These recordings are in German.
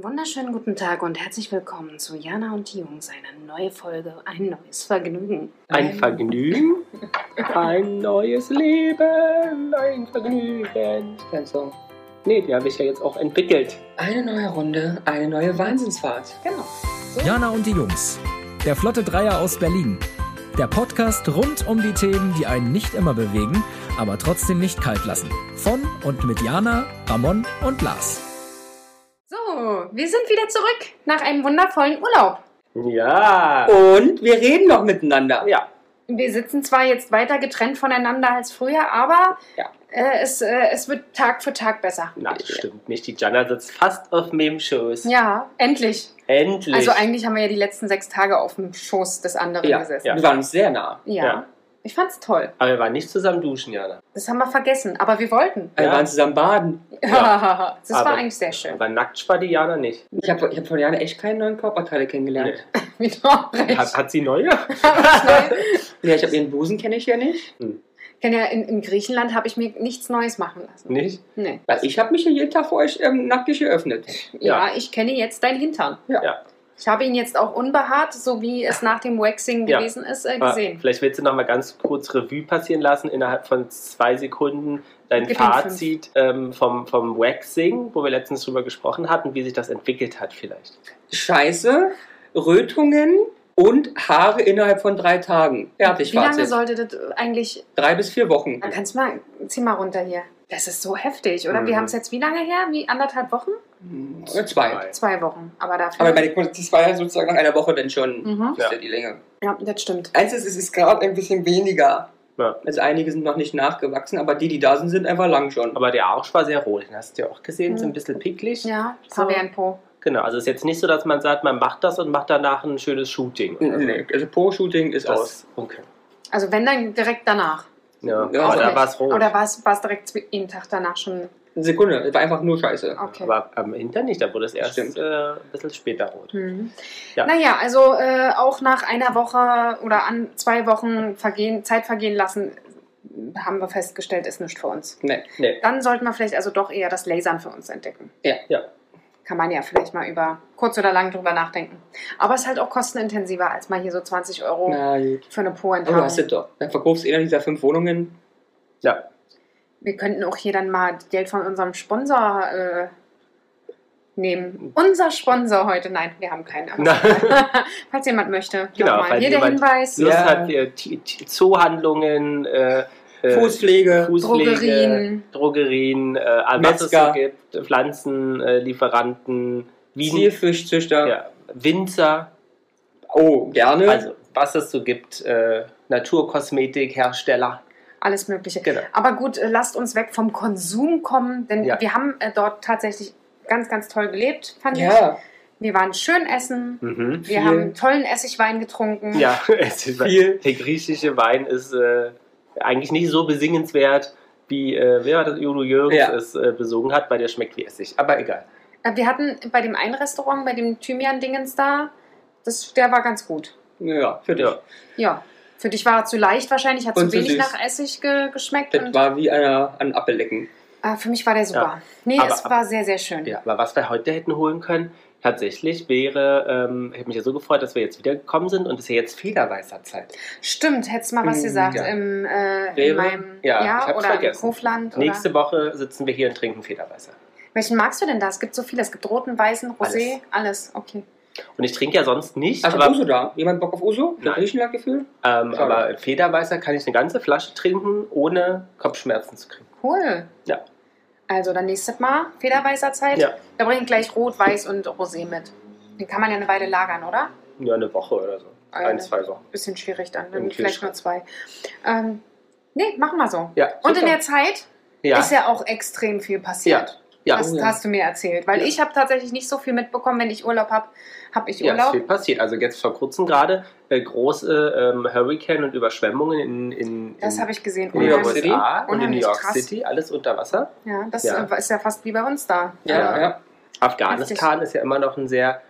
Einen wunderschönen guten Tag und herzlich willkommen zu Jana und die Jungs. Eine neue Folge, ein neues Vergnügen. Ein Vergnügen, ein neues Leben, ein Vergnügen. Kein Song. Nee, die habe ich ja jetzt auch entwickelt. Eine neue Runde, eine neue Wahnsinnsfahrt. Genau. Jana und die Jungs. Der Flotte Dreier aus Berlin. Der Podcast rund um die Themen, die einen nicht immer bewegen, aber trotzdem nicht kalt lassen. Von und mit Jana, Ramon und Lars. Wir sind wieder zurück nach einem wundervollen Urlaub. Ja. Und wir reden noch miteinander. Ja. Wir sitzen zwar jetzt weiter getrennt voneinander als früher, aber Ja. äh, es, äh, es wird Tag für Tag besser. Na, das stimmt nicht. Die Jana sitzt fast auf meinem Schoß. Ja, endlich. Endlich. Also eigentlich haben wir ja die letzten sechs Tage auf dem Schoß des anderen Ja, gesessen. Ja. wir waren uns sehr nah. Ja. Ja. Ich fand's toll. Aber wir waren nicht zusammen duschen, Jana. Das haben wir vergessen, aber wir wollten. Wir Ja. waren zusammen baden. das war Aber- eigentlich sehr schön. Aber nackt war die Jana nicht. Ich habe ich hab von Jana echt keine neuen Körperteile kennengelernt. Wie du auch recht. Hat, hat sie neue? Ja, ich habe ihren Busen kenne ich ja nicht. Ich kenn ja, in, in Griechenland habe ich mir nichts Neues machen lassen. nicht? Nee. Weil ich habe mich ja jeden Tag vor euch ähm, nackig geöffnet. Ja. Ja. ich kenne jetzt deinen Hintern. Ja. Ich habe ihn jetzt auch unbehaart, so wie es nach dem Waxing Ja. gewesen ist, äh, Aber gesehen. Vielleicht willst du noch mal ganz kurz Revue passieren lassen, innerhalb von zwei Sekunden dein Gib Fazit ähm, vom, vom Waxing, wo wir letztens drüber gesprochen hatten, wie sich das entwickelt hat vielleicht. Scheiße, Rötungen und Haare innerhalb von drei Tagen. Fertig, Wie lange Fazit. sollte das eigentlich. Drei bis vier Wochen. Da kannst du mal, zieh mal runter hier. Das ist so heftig, oder? Mhm. Wir haben es jetzt wie lange her? Wie anderthalb Wochen? Oder zwei. Zwei Wochen. Aber dafür. Aber meine, das war ja sozusagen nach einer Woche dann schon Mhm. ist ja. die Länge. ja, das stimmt. Eins ist, es ist gerade ein bisschen weniger. Ja. Also einige sind noch nicht nachgewachsen, aber die, die da sind, sind einfach lang schon. Aber der Arsch war sehr rot, den hast du ja auch gesehen, so Mhm. ein bisschen picklig. Ja, So. Pavian-Po. Genau, also es ist jetzt nicht so, dass man sagt, man macht das und macht danach ein schönes Shooting. oder so. Nee, also Po-Shooting ist aus. Das, okay. Also wenn dann direkt danach. Ja, Ja, da okay. war es rot. Oder war es war es direkt jeden Tag danach schon? Eine Sekunde, es war einfach nur Scheiße. Okay. Aber am Hinter nicht, da wurde es erst äh, ein bisschen später rot. Mhm. Ja. Naja, also äh, auch nach einer Woche oder an zwei Wochen vergehen, Zeit vergehen lassen, haben wir festgestellt, ist nichts für uns. Nee. Nee. Dann sollten wir vielleicht also doch eher das Lasern für uns entdecken. Ja. Ja. Kann man ja vielleicht mal über kurz oder lang drüber nachdenken. Aber es ist halt auch kostenintensiver, als mal hier so 20 Euro Na für eine Aber du Po-Enthaarung. hast es doch. Dann verkaufst du einer dieser fünf Wohnungen. Ja, Wir könnten auch hier dann mal Geld von unserem Sponsor äh, nehmen. Unser Sponsor heute, nein, wir haben keinen. Falls jemand möchte, Genau, nochmal. falls Hier der Hinweis. Lust Ja. hat, Zoohandlungen, äh, äh, Fußpflege. Fußpflege, Drogerien. Drogerien, äh, was es so gibt, Pflanzenlieferanten, Wien, Zielfischzüchter. ja, Winzer, Oh, gerne. also was es so gibt, äh, Naturkosmetikhersteller. Alles Mögliche. Genau. Aber gut, äh, lasst uns weg vom Konsum kommen, denn Ja. wir haben äh, dort tatsächlich ganz, ganz toll gelebt, fand ja, ich. Wir waren schön essen. Mhm. Wir haben tollen Essigwein getrunken. Ja, Viel. der griechische Wein ist äh, eigentlich nicht so besingenswert, wie äh, wer war das Udo Jürgens Ja. es äh, besungen hat, weil der schmeckt wie Essig. Aber egal. Äh, Wir hatten bei dem einen Restaurant, bei dem Thymian-Dingens da, das, der war ganz gut. ja, für dich. Ja. Ja. Für dich war er zu leicht wahrscheinlich, hat Und zu wenig süß. nach Essig ge geschmeckt. Das war wie einer, ein Appellecken. äh, für mich war der super. Ja. Nee, Aber- es war sehr, sehr schön. Ja, aber was wir heute hätten holen können, tatsächlich wäre, ähm, ich habe mich ja so gefreut, dass wir jetzt wiedergekommen sind und es ist ja jetzt Federweißerzeit. Stimmt, hättest du mal was Mhm, gesagt ja. im, äh, in Rewe? meinem Ja, ja, oder vergessen. im Hofland. Nächste? Woche sitzen wir hier und trinken Federweißer. Welchen magst du denn da? Es gibt so viele. Es gibt roten, weißen, rosé, alles. Okay. Und ich trinke ja sonst nicht, Also aber, Uso da? Jemand Bock auf Uso? Das Nein. Griechenland-Gefühl? ähm, aber Federweißer kann ich eine ganze Flasche trinken, ohne Kopfschmerzen zu kriegen. Cool. Ja. Also dann nächstes Mal Federweißer Zeit. Ja. Da bringe ich gleich rot, weiß und rosé mit. Den kann man ja eine Weile lagern, oder? Ja, eine Woche oder so. Eine. Ein, zwei Wochen. Bisschen schwierig dann. Dann vielleicht nur zwei. Ähm, nee, machen wir so. Ja, Und in der Zeit ja. ist ja auch extrem viel passiert. Ja, das oh ja. hast du mir erzählt. Weil Ja. ich habe tatsächlich nicht so viel mitbekommen. Wenn ich Urlaub habe, habe ich Ja, es ist Urlaub. viel passiert. Also jetzt vor kurzem gerade äh, große ähm, Hurricane und Überschwemmungen in, in, das in, ich gesehen. in New York Unheimlich. City. USA und in New York krass. City, alles unter Wasser. Ja, das Ja. äh, ist ja fast wie bei uns da. Ja, Ja. ja. Afghanistan ist ja immer noch ein sehr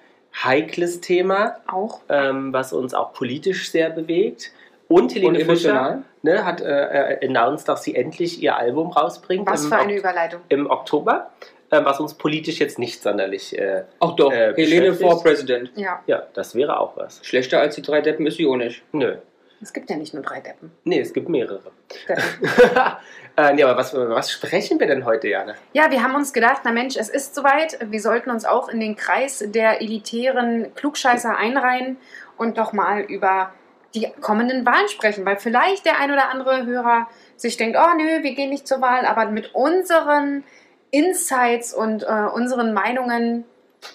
heikles Thema, Auch. ähm, was uns auch politisch sehr bewegt. Und Und Helene Fischer emotional? ne, hat äh, äh, announced, dass sie endlich ihr Album rausbringt Was im, für eine Ok- Überleitung. im Oktober. Äh, was uns politisch jetzt nicht sonderlich. Äh, Ach doch, Äh, Helene for President. Ja, ja, das wäre auch was. Schlechter als die drei Deppen ist sie auch nicht. Nö. es gibt ja nicht nur drei Deppen. Nee, es gibt mehrere. Äh, nee, aber was, was sprechen wir denn heute, Jana? Ja, wir haben uns gedacht, na Mensch, es ist soweit. Wir sollten uns auch in den Kreis der elitären Klugscheißer einreihen und doch mal über die kommenden Wahlen sprechen, weil vielleicht der ein oder andere Hörer sich denkt, oh nö, wir gehen nicht zur Wahl, aber mit unseren Insights und äh, unseren Meinungen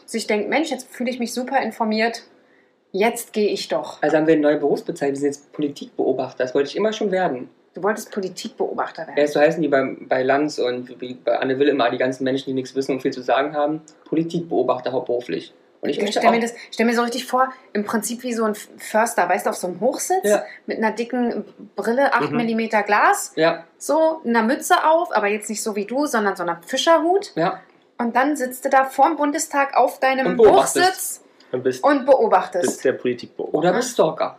sich denkt, Mensch, jetzt fühle ich mich super informiert, jetzt gehe ich doch. Also haben wir eine neue Berufsbezeichnung. Wir sind jetzt Politikbeobachter. Das wollte ich immer schon werden. Du wolltest Politikbeobachter werden. Ja, so heißen die bei, bei Lanz und wie bei Anne Will immer die ganzen Menschen, die nichts wissen und viel zu sagen haben. Politikbeobachter hauptberuflich. Und ich Ich möchte stelle auch, mir, das- stell mir so richtig vor, im Prinzip wie so ein Förster, weißt du, auf so einem Hochsitz Ja. mit einer dicken Brille, 8 Mhm. mm Glas, ja, so einer Mütze auf, aber jetzt nicht so wie du, sondern so einer Fischerhut. ja. Und dann sitzt du da vorm Bundestag auf deinem Und beobachtest. Hochsitz Du bist, und bist beobachtest. der Politikbeobachter. Oder bist Stalker.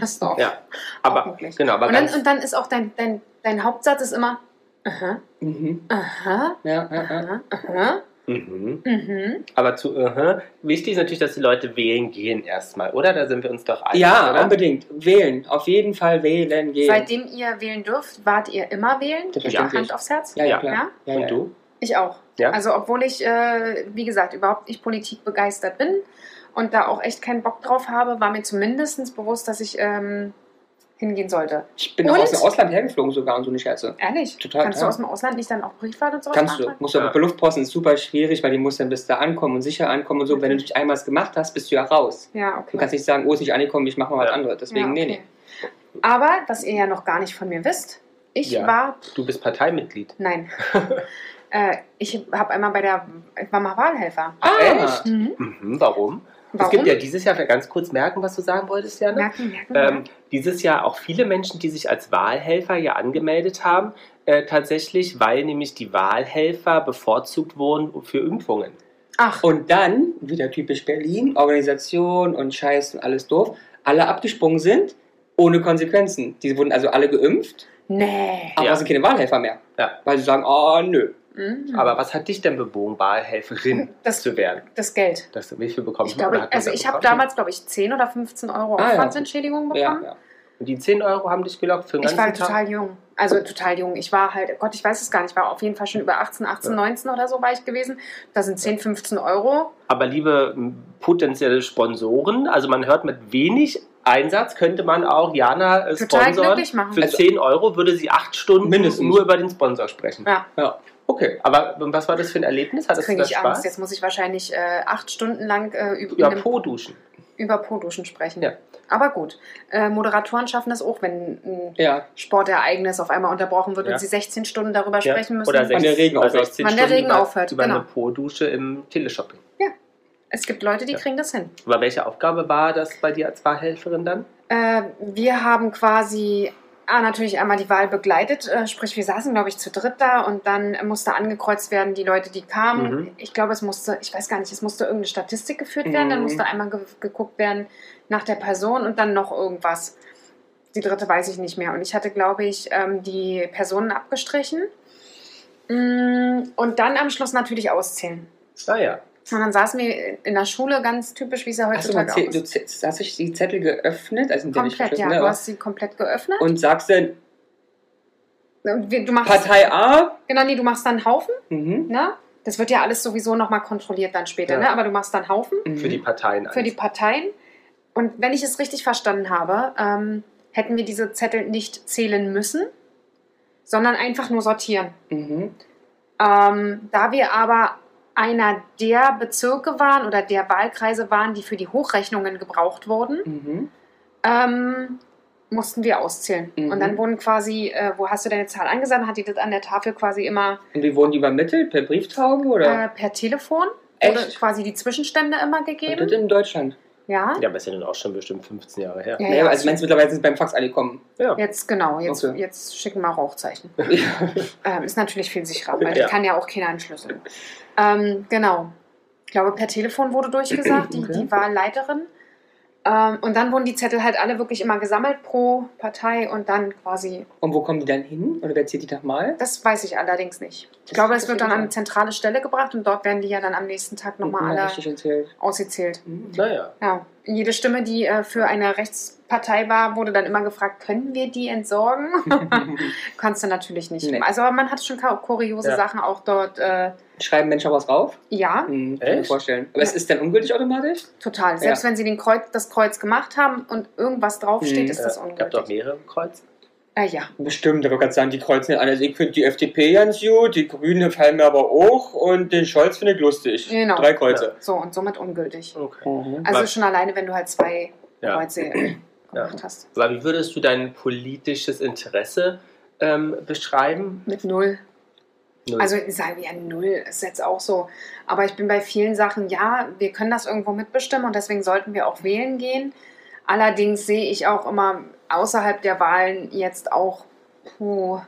Ist doch Ja, aber genau, aber und, dann, und dann ist auch dein, dein, dein Hauptsatz ist immer, aha, Mhm. aha, Ja, ja. aha, aha, mhm. mhm. aber zu uh wichtig ist natürlich, dass die Leute wählen gehen erstmal, oder? Da sind wir uns doch einig, Ja, oder? unbedingt. Wählen. Auf jeden Fall wählen gehen. Seitdem ihr wählen dürft, wart ihr immer wählen? Selbstverständlich. Hand aufs Herz? ja, ja, Ja. klar. Ja? Ja, Und ja. du? Ich auch. Ja? Also obwohl ich, äh, wie gesagt, überhaupt nicht politikbegeistert bin und da auch echt keinen Bock drauf habe, war mir zumindest bewusst, dass ich ähm, hingehen sollte. Ich bin auch Und? aus dem Ausland hergeflogen sogar und so eine Scherze. Ehrlich? Total, Kannst ja. du aus dem Ausland nicht dann auch Briefwahl und sowas Kannst du. Musst du Ja. aber bei Luftposten ist super schwierig, weil die muss dann bis da ankommen und sicher ankommen und so. Wenn du dich einmal was gemacht hast, bist du ja raus. Ja, Du okay. kannst nicht sagen, oh, ist nicht angekommen, ich mache mal was Ja. anderes. Deswegen, ja, nee, okay. nee. Aber, was ihr ja noch gar nicht von mir wisst, ich Ja. war, Du bist Parteimitglied. nein, äh, ich habe einmal bei der, ich war mal Wahlhelfer. Ah, echt? Mhm. Mhm, warum? Es Warum? gibt ja dieses Jahr, ganz kurz merken, was du sagen wolltest, Jana. merken, merken, Ähm, dieses Jahr auch viele Menschen, die sich als Wahlhelfer ja angemeldet haben, äh, tatsächlich, weil nämlich die Wahlhelfer bevorzugt wurden für Impfungen. Ach, Und dann, wieder typisch Berlin, Organisation und Scheiß und alles doof, alle abgesprungen sind, ohne Konsequenzen. Die wurden also alle geimpft, nee. aber Ja. sind keine Wahlhelfer mehr. Ja. Weil sie sagen, oh, nö. Mhm. Aber was hat dich denn bewogen, Wahlhelferin Das- zu werden? das Geld. Das, wie viel Ich glaube, hat man also ich habe damals, glaube ich, 10 oder 15 Euro Ah, ja. Aufwandsentschädigung Ja, bekommen. ja. Und die 10 Euro haben dich gelockt für den Ich war ganzen total jung. Also total jung. Ich war halt, Gott, ich weiß es gar nicht, ich war auf jeden Fall schon über 18, 18, Ja. 19 oder so war ich gewesen. Da sind 10, 15 Euro. Aber liebe potenzielle Sponsoren, also man hört mit wenig Einsatz könnte man auch Jana äh, Total sponsern. machen. Für Also- 10 Euro würde sie 8 Stunden Mindestens. nur über den Sponsor sprechen. Ja, ja. Okay, aber was war das für ein Erlebnis? jetzt Hattest du kriege ich Spaß? Angst. Jetzt muss ich wahrscheinlich äh, acht Stunden lang äh, über, Über Po duschen. über Po-Duschen sprechen. Ja. Aber gut. Äh, Moderatoren schaffen das auch, wenn ein ja. Sportereignis auf einmal unterbrochen wird Ja. und sie 16 Stunden darüber Ja. sprechen müssen. Oder Wann der 16, Regen oder aufhört. 16 Wann der Regen über, aufhört, über genau. eine Po-Dusche im Teleshopping. Es gibt Leute, die Ja. kriegen das hin. Aber welche Aufgabe war das bei dir als Wahlhelferin dann? Äh, wir haben quasi natürlich einmal die Wahl begleitet, äh, sprich wir saßen, glaube ich, zu dritt da und dann musste angekreuzt werden, die Leute, die kamen. Mhm. Ich glaube, es musste, ich weiß gar nicht, es musste irgendeine Statistik geführt werden, dann Mhm. musste einmal ge geguckt werden nach der Person und dann noch irgendwas. Die dritte weiß ich nicht mehr. Und ich hatte, glaube ich, ähm, die Personen abgestrichen. Mm, Und dann am Schluss natürlich auszählen. Ah ja. Und dann saßen wir in der Schule, ganz typisch, wie es ja du, heutzutage auch Ze- du, ist. Ze- hast du die Zettel geöffnet? Also sind ja nicht Komplett, ja. verschlossen, Du ne? hast sie komplett geöffnet. Und sagst dann Du machst, Partei A? genau, nee, du machst dann einen Haufen, Mhm. ne? Das wird ja alles sowieso nochmal kontrolliert dann später, Ja. ne? Aber du machst dann Haufen Mhm. Für die Parteien. für die Parteien. Und wenn ich es richtig verstanden habe, ähm, hätten wir diese Zettel nicht zählen müssen, sondern einfach nur sortieren. Mhm. Ähm, da wir aber einer der Bezirke waren oder der Wahlkreise waren, die für die Hochrechnungen gebraucht wurden, Mhm. ähm, mussten wir auszählen. Mhm. Und dann wurden quasi, äh, wo hast du deine Zahl angesandt, hat die das an der Tafel quasi immer Und wie wurden die übermittelt? Per Brieftaube oder? äh, per Telefon Echt? oder quasi die Zwischenstände immer Und gegeben. das in Deutschland. Ja. Ja, aber ist ja dann auch schon bestimmt 15 Jahre her. Ja, naja, ja, also meinst du mittlerweile sind beim Fax alle gekommen? Ja. Jetzt genau, jetzt, Okay. jetzt schicken wir Rauchzeichen. Ähm, ist natürlich viel sicherer, weil Ja. kann ja auch keiner entschlüsseln. Ähm, genau. Ich glaube, per Telefon wurde durchgesagt, die, Okay. die Wahlleiterin. Ähm, und dann wurden die Zettel halt alle wirklich immer gesammelt pro Partei und dann quasi, Und wo kommen die dann hin? Oder wer zählt die nochmal? das weiß ich allerdings nicht. Ich Das glaube, es interessiert wird dann an eine zentrale Stelle gebracht und dort werden die ja dann am nächsten Tag nochmal alle ausgezählt. Mhm. Naja. Ja, jede Stimme, die äh, für eine Rechtspartei war, wurde dann immer gefragt, können wir die entsorgen? Kannst du natürlich nicht. Nee. Also aber man hat schon kuriose Ja. Sachen auch dort. Äh, Schreiben Menschen auch was drauf? ja, Mhm, kann ich mir vorstellen. Aber es ist dann ungültig automatisch? total. Selbst wenn sie den Kreuz, das Kreuz gemacht haben und irgendwas draufsteht, Mhm. ist das Äh, gab doch ungültig. mehrere Kreuze. Äh, ja. Bestimmt, aber kannst sagen, die kreuzen ja alle. Also ich finde die FDP ganz gut, die Grünen fallen mir aber auch und den Scholz finde ich lustig. Genau. Drei Kreuze. So und somit ungültig. Okay. Mhm. Also Was- schon alleine, wenn du halt zwei Ja. Kreuze gemacht hast. Aber wie würdest du dein politisches Interesse ähm, beschreiben? Mit null. Null. Also sagen wir ja null, ist jetzt auch so. Aber ich bin bei vielen Sachen, ja, wir können das irgendwo mitbestimmen und deswegen sollten wir auch wählen gehen. Allerdings sehe ich auch immer außerhalb der Wahlen jetzt auch puh,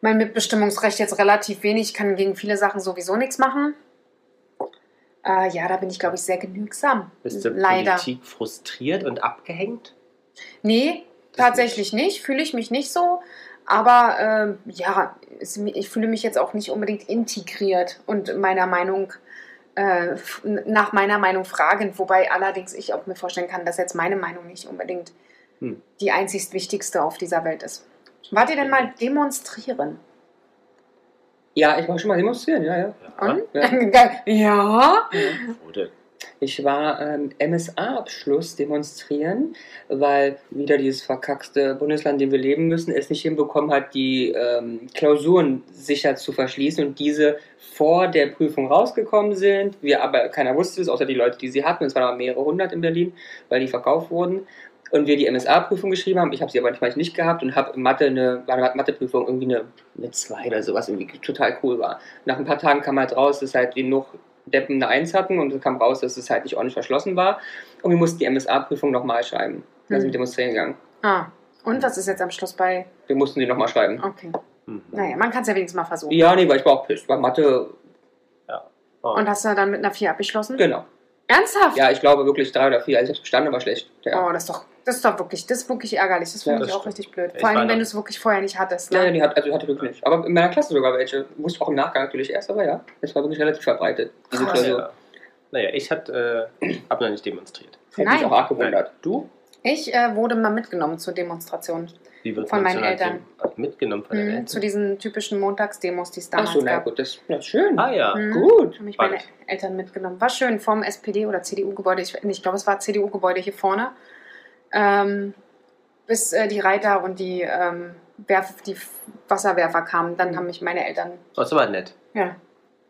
mein Mitbestimmungsrecht jetzt relativ wenig. Kann gegen viele Sachen sowieso nichts machen. Äh, ja, da bin ich, glaube ich, sehr genügsam. Bist du Leider. Politik frustriert und abgehängt? Nee, Das tatsächlich nicht. Fühle ich mich nicht so. Aber ähm, ja, es, ich fühle mich jetzt auch nicht unbedingt integriert und meiner Meinung, äh, nach meiner Meinung fragend. Wobei allerdings ich auch mir vorstellen kann, dass jetzt meine Meinung nicht unbedingt Hm. die einzigst wichtigste auf dieser Welt ist. Wart ihr denn mal demonstrieren? Ja, ich war schon mal demonstrieren, ja, ja. Und? Ja. ja. Denn? Ich war ähm, MSA-Abschluss demonstrieren, weil wieder dieses verkackte Bundesland, in dem wir leben müssen, es nicht hinbekommen hat, die ähm, Klausuren sicher zu verschließen und diese vor der Prüfung rausgekommen sind. Wir aber, keiner wusste es, außer die Leute, die sie hatten. Es waren aber mehrere hundert in Berlin, weil die verkauft wurden. Und wir die MSA-Prüfung geschrieben haben. Ich habe sie aber manchmal nicht gehabt und habe in Mathe eine, war eine Matheprüfung irgendwie eine, eine 2 oder sowas, irgendwie total cool war. Nach ein paar Tagen kam halt raus, dass halt genug Deppen eine 1 hatten und es kam raus, dass es halt nicht ordentlich verschlossen war. Und wir mussten die MSA-Prüfung nochmal schreiben. Da sind Hm. wir demonstrieren gegangen. Ah. Und was ist jetzt am Schluss bei. Wir mussten die nochmal schreiben. Okay. Mhm. Naja, man kann es ja wenigstens mal versuchen. Ja, nee, weil ich war auch pissed. Bei Mathe, Oh. Und hast du dann mit einer 4 abgeschlossen? genau. Ernsthaft? Ja, ich glaube wirklich drei oder vier. Also ich habe bestanden, aber schlecht. Ja. Oh, das ist doch, das ist doch wirklich, das ist wirklich ärgerlich. Das finde Ja, ich das auch stimmt. richtig blöd. Vor allem, wenn du es wirklich vorher nicht hattest. Ja, ja, Ne? die hat, also hatte wirklich nicht. Aber in meiner Klasse sogar welche. Wusste auch im Nachgang natürlich erst, aber ja, es war wirklich relativ verbreitet. Diese Krass. Klausur. Ja. Naja, ich habe äh, hab noch nicht demonstriert. Hätte mich Nein. auch arg gewundert. Du? Ich äh, wurde mal mitgenommen zur Demonstration. Wie wird Von meinen Eltern. Mitgenommen von den Mhm, Eltern? zu diesen typischen Montagsdemos, die es Ach damals so, na gab. gut, das, ist schön. Ah ja. Mhm. Gut. Haben mich meine. Eltern mitgenommen. War schön vom SPD oder CDU-Gebäude. Ich, ich glaube, es war CDU-Gebäude hier vorne. Ähm, bis äh, die Reiter und die, ähm, Werf, die Wasserwerfer kamen. Dann haben mich meine Eltern Das war nett. ja,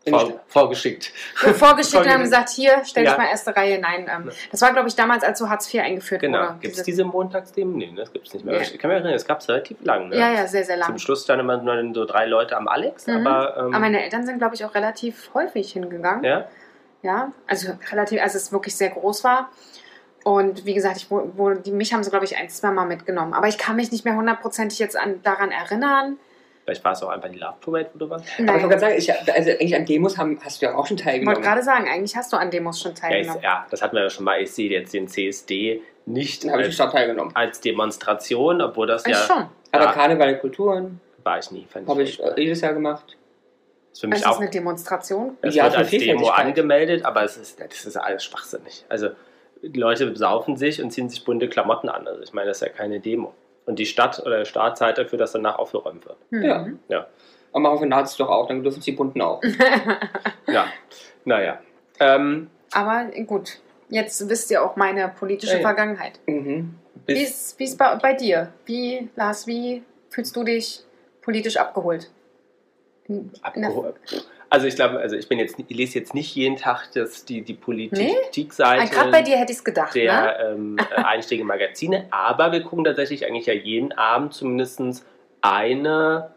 Vor, vorgeschickt. so vorgeschickt und haben gesagt, hier, stell dich Ja. mal erste Reihe. Nein, ähm, das war, glaube ich, damals, als so Hartz IV eingeführt Genau. wurde. Gibt es Diese- Montagsthemen? Nee, ne, das gibt es nicht mehr. Ja. Ich kann mich erinnern, es gab es relativ lang. Ne? Ja, ja, sehr, sehr lang. Zum Schluss standen immer nur so drei Leute am Alex, Mhm. aber. Ähm, Aber meine Eltern sind, glaube ich, auch relativ häufig hingegangen. ja? Ja, also relativ, als es wirklich sehr groß war. Und wie gesagt, ich, wo, wo, die, mich haben sie, glaube ich, ein, zwei Mal mitgenommen. Aber ich kann mich nicht mehr hundertprozentig jetzt an, daran erinnern. Vielleicht war es auch einfach die Love Parade, wo du warst. Aber ich wollte Nein, gerade sagen, ich, also eigentlich an Demos haben, hast du ja auch schon ich wollte teilgenommen. gerade sagen, eigentlich hast du an Demos schon Ja, ich, teilgenommen. ja, das hatten wir ja schon mal. Ich sehe jetzt den CSD nicht Dann habe ich als, schon teilgenommen. als Demonstration, obwohl das Ich ja. schon. Aber Ja. Karneval, Kulturen War ich nie. Fand habe ich jedes Jahr gemacht. ist für mich Es ist auch. eine Demonstration. Es Ja, wird als Demo angemeldet, aber es ist, das ist alles schwachsinnig. Also die Leute besaufen sich und ziehen sich bunte Klamotten an. Also ich meine, das ist ja keine Demo. Und die Stadt oder der Staat zahlt dafür, dass danach aufgeräumt wird. Mhm. Ja. Aber machen wir Nazis doch auch, dann dürfen sie die Bunten auch. Ja, naja. Ähm, Aber gut, jetzt wisst ihr auch meine politische Ja, ja. Vergangenheit. Mhm. Wie ist, wie ist bei, bei dir? Wie, Lars, wie fühlst du dich politisch abgeholt? In, in der, abgeholt. Also ich glaube, also ich bin jetzt, ich lese jetzt nicht jeden Tag das, die, die Nee? Politikseite. Ah, Gerade bei dir hätte ich es gedacht, ne? der ähm, äh, einschlägigen Magazine, aber wir gucken tatsächlich eigentlich ja jeden Abend zumindest eine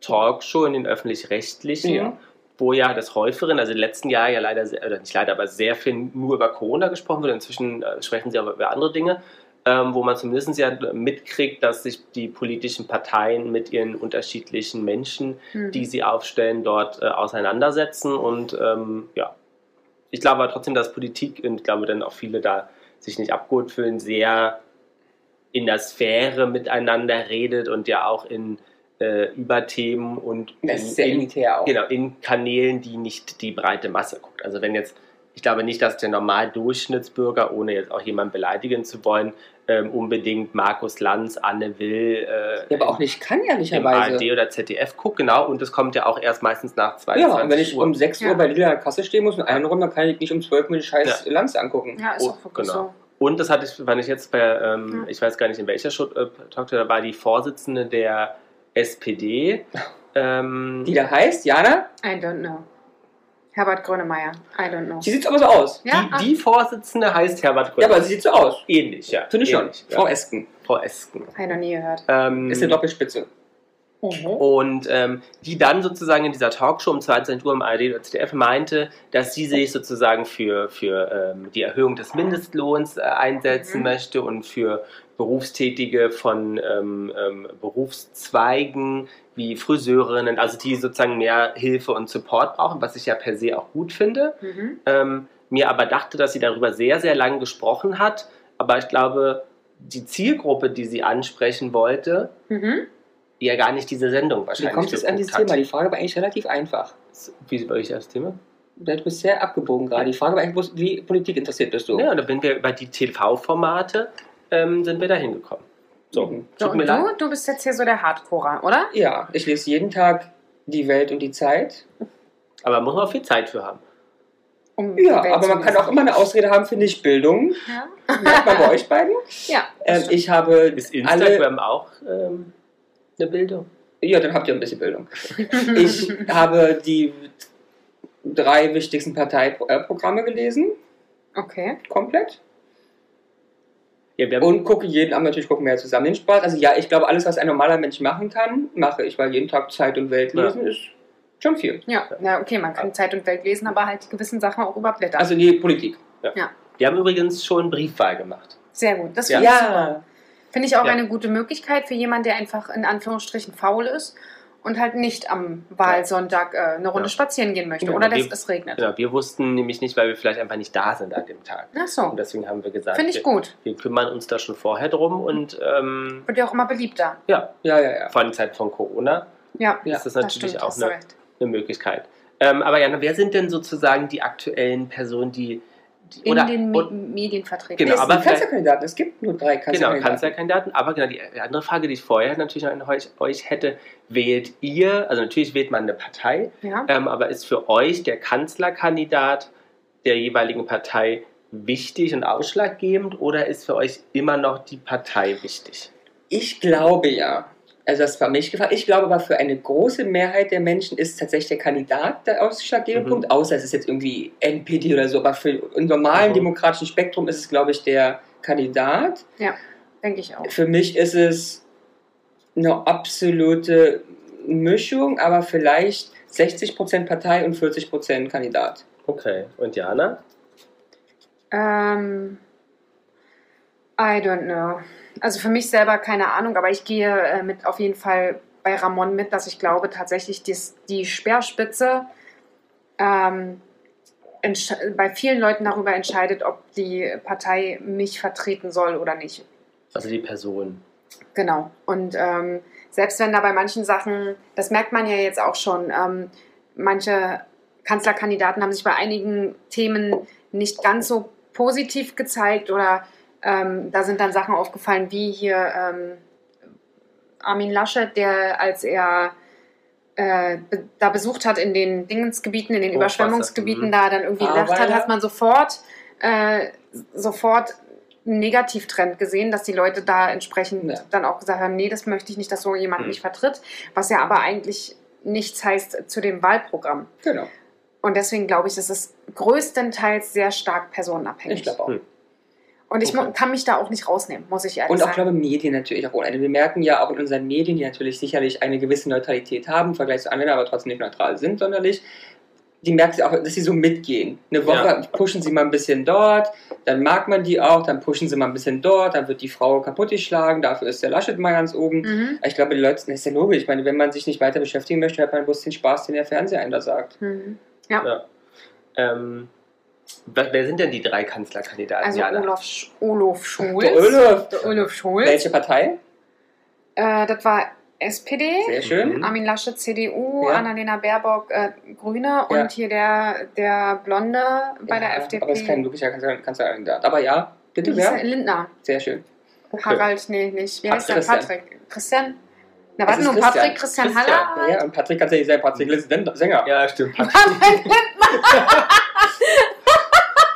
Talkshow in den öffentlich-rechtlichen, Ja. wo ja das häufigeren, also im letzten Jahr ja leider, oder nicht leider, aber sehr viel nur über Corona gesprochen wird. Inzwischen äh, sprechen sie aber über andere Dinge, ähm, wo man zumindest ja mitkriegt, dass sich die politischen Parteien mit ihren unterschiedlichen Menschen, Hm. die sie aufstellen, dort äh, auseinandersetzen und ähm, ja, ich glaube aber trotzdem, dass Politik und ich glaube dann auch viele da sich nicht abgeholt fühlen, sehr in der Sphäre miteinander redet und ja auch in äh, Überthemen und Das in, in, genau, in Kanälen, die nicht die breite Masse guckt. Also wenn jetzt, ich glaube nicht, dass der normal Durchschnittsbürger, ohne jetzt auch jemanden beleidigen zu wollen, ähm, unbedingt Markus Lanz, Anne Will, äh, Ja, aber auch nicht kann, im ehrlicherweise. ARD oder ZDF guckt, genau, und das kommt ja auch erst meistens nach 22 Ja, und wenn ich Uhr. um 6 Uhr Ja. bei der Kasse stehen muss und einräumen, dann kann ich nicht um 12 Uhr den scheiß Lanz angucken. Ja, ist Oh, auch wirklich genau. Und das hatte ich, fand ich jetzt bei, ähm, Ja. ich weiß gar nicht in welcher Show, äh, Talkshow, da war die Vorsitzende der SPD. Ähm, Die da heißt, Jana, so. I don't know. Herbert Grönemeyer. I don't know. sie sieht aber so aus. Ja, die, die Vorsitzende heißt Herbert Ja, Gröner. aber sie sieht so aus. ähnlich, ja. Finde ich schon. ähnlich, Frau ja. Esken. Frau Esken. ah, hab ich noch nie gehört. Ähm, Ist eine Doppelspitze. Und ähm, die dann sozusagen in dieser Talkshow um 22 Uhr im ARD oder ZDF meinte, dass sie sich sozusagen für, für ähm, die Erhöhung des Mindestlohns äh, einsetzen Mhm. möchte und für Berufstätige von ähm, ähm, Berufszweigen wie Friseurinnen, also die sozusagen mehr Hilfe und Support brauchen, was ich ja per se auch gut finde. Mhm. Ähm, mir aber dachte, dass sie darüber sehr, sehr lange gesprochen hat. Aber ich glaube, die Zielgruppe, die sie ansprechen wollte, Mhm. die ja gar nicht diese Sendung Wie wahrscheinlich kommt es an dieses geguckt Thema? hat. Die Frage war eigentlich relativ einfach. Wie war ich das Thema? Du bist sehr abgebogen gerade. Die Frage war eigentlich, wie Politik interessiert bist du? Ja, und da sind wir über die TV-Formate ähm, sind wir da hingekommen. So, Mhm. So, und du, du bist jetzt hier so der Hardcorer, oder? Ja, ich lese jeden Tag die Welt und die Zeit. Aber man muss man auch viel Zeit für haben. Um Ja, aber man kann auch immer eine Ausrede haben für Nicht-Bildung. Ja, Merkt man bei euch beiden. ja Ähm, ich habe Ist alle. Instagram auch ähm, eine Bildung? Ja, dann habt ihr ein bisschen Bildung. Ich habe die drei wichtigsten Parteiprogramme gelesen, okay. komplett. Ja, Und gucke jeden Abend, natürlich gucken wir ja zusammen den Sport. Also ja, ich glaube, alles, was ein normaler Mensch machen kann, mache ich, weil jeden Tag Zeit und Welt Ja. lesen ist schon viel. Ja, ja, okay, man kann Zeit und Welt lesen, aber halt die gewissen Sachen auch überblättern. Also die Politik. wir haben übrigens schon Briefwahl gemacht. Sehr gut. Das Ja. finde ich auch Ja. eine gute Möglichkeit für jemanden, der einfach in Anführungsstrichen faul ist und halt nicht am Wahlsonntag äh, eine Runde Ja. spazieren gehen möchte Genau, oder wir- dass es regnet. Genau, wir wussten nämlich nicht, weil wir vielleicht einfach nicht da sind an dem Tag. Ach so, Und deswegen haben wir gesagt, finde ich wir, gut. wir kümmern uns da schon vorher drum und ähm, Wird ja auch immer beliebter. ja, Ja, ja, ja. vor allem Zeit von Corona Ja, Ja, ist das das natürlich stimmt, auch eine, eine Möglichkeit. Ähm, aber Jana, wer sind denn sozusagen die aktuellen Personen, die In oder, den Me und, Medien vertreten. Genau, ist aber Kanzlerkandidaten. Es gibt nur drei Genau, Kanzlerkandidaten. Kanzlerkandidaten. Aber genau, die andere Frage, die ich vorher natürlich an euch, euch hätte, wählt ihr, also natürlich wählt man eine Partei, Ja. ähm, aber ist für euch der Kanzlerkandidat der jeweiligen Partei wichtig und ausschlaggebend oder ist für euch immer noch die Partei wichtig? Ich glaube ja. Also das war mich gefragt. Ich glaube aber für eine große Mehrheit der Menschen ist tatsächlich der Kandidat der ausschlaggebende Mhm. Punkt, außer es ist jetzt irgendwie NPD oder so. Aber für im normalen Mhm. demokratischen Spektrum ist es, glaube ich, der Kandidat. Denke ich auch. Für mich ist es eine absolute Mischung, aber vielleicht 60% Partei und 40% Kandidat. Okay, und Jana? Ähm, I don't know. Also für mich selber keine Ahnung, aber ich gehe äh, mit auf jeden Fall bei Ramon mit, dass ich glaube tatsächlich dies, die Speerspitze ähm, bei vielen Leuten darüber entscheidet, ob die Partei mich vertreten soll oder nicht. Also die Person. Genau. Und ähm, selbst wenn da bei manchen Sachen, das merkt man ja jetzt auch schon, ähm, manche Kanzlerkandidaten haben sich bei einigen Themen nicht ganz so positiv gezeigt oder ähm, da sind dann Sachen aufgefallen, wie hier ähm, Armin Laschet, der als er äh, be da besucht hat in den Dingensgebieten, in den Überschwemmungsgebieten, mhm. da dann irgendwie gedacht hat, hat man sofort, äh, sofort einen Negativtrend gesehen, dass die Leute da entsprechend Ja. dann auch gesagt haben, nee, das möchte ich nicht, dass so jemand Mhm. mich vertritt, was ja aber eigentlich nichts heißt zu dem Wahlprogramm. Genau. Und deswegen glaube ich, ist es größtenteils sehr stark personenabhängig. Ich glaube auch. Hm. Und ich Okay. kann mich da auch nicht rausnehmen, muss ich ehrlich Und auch, sagen. glaube Medien natürlich auch ohne Ende. Wir merken ja auch in unseren Medien, die natürlich sicherlich eine gewisse Neutralität haben, im Vergleich zu anderen, aber trotzdem nicht neutral sind sonderlich. Die merken sie auch, dass sie so mitgehen. Eine Woche Ja. pushen sie mal ein bisschen dort, dann mag man die auch, dann pushen sie mal ein bisschen dort, dann wird die Frau kaputt geschlagen, dafür ist der Laschet mal ganz oben. Mhm. Ich glaube, die Leute, das ist ja logisch. Ich meine, wenn man sich nicht weiter beschäftigen möchte, hat man bloß den Spaß, den der Fernseher einem da sagt. Mhm. Ja. Ähm, Wer wer sind denn die drei Kanzlerkandidaten? Also Jana? Olaf, Sch Olaf Scholz. Der Olaf. Der Olaf Scholz. Welche Partei? Äh, das war SPD. Sehr schön. Mhm. Armin Laschet, CDU, Ja. Annalena Baerbock, äh, Grüne und Ja. hier der, der Blonde bei der Ja, FDP. Aber es ist kein wirklicher Kanzler- Kanzlerkandidat. Aber ja, bitte er? wer? Lindner. Sehr schön. Harald, nee, nicht. Wie heißt der? Patrick. Christian? Na, warte nur, Christian. Patrick, Christian, Christian, Haller. Ja, und Patrick kann ja nicht sein. Patrick ist Sänger. Ja, stimmt. Patrick Lindner.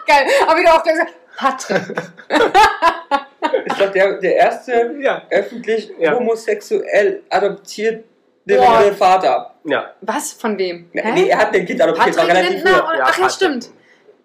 Geil. Aber wieder auch gesagt, Patrick. Ist doch der, der erste Ja. öffentlich Ja. homosexuell adoptierte Boah. Vater. Ja. Was? Von wem? Nee, nee, er hat ein Kind adoptiert, war Patrick relativ Lindner? früh. Ja, Ach ja, stimmt.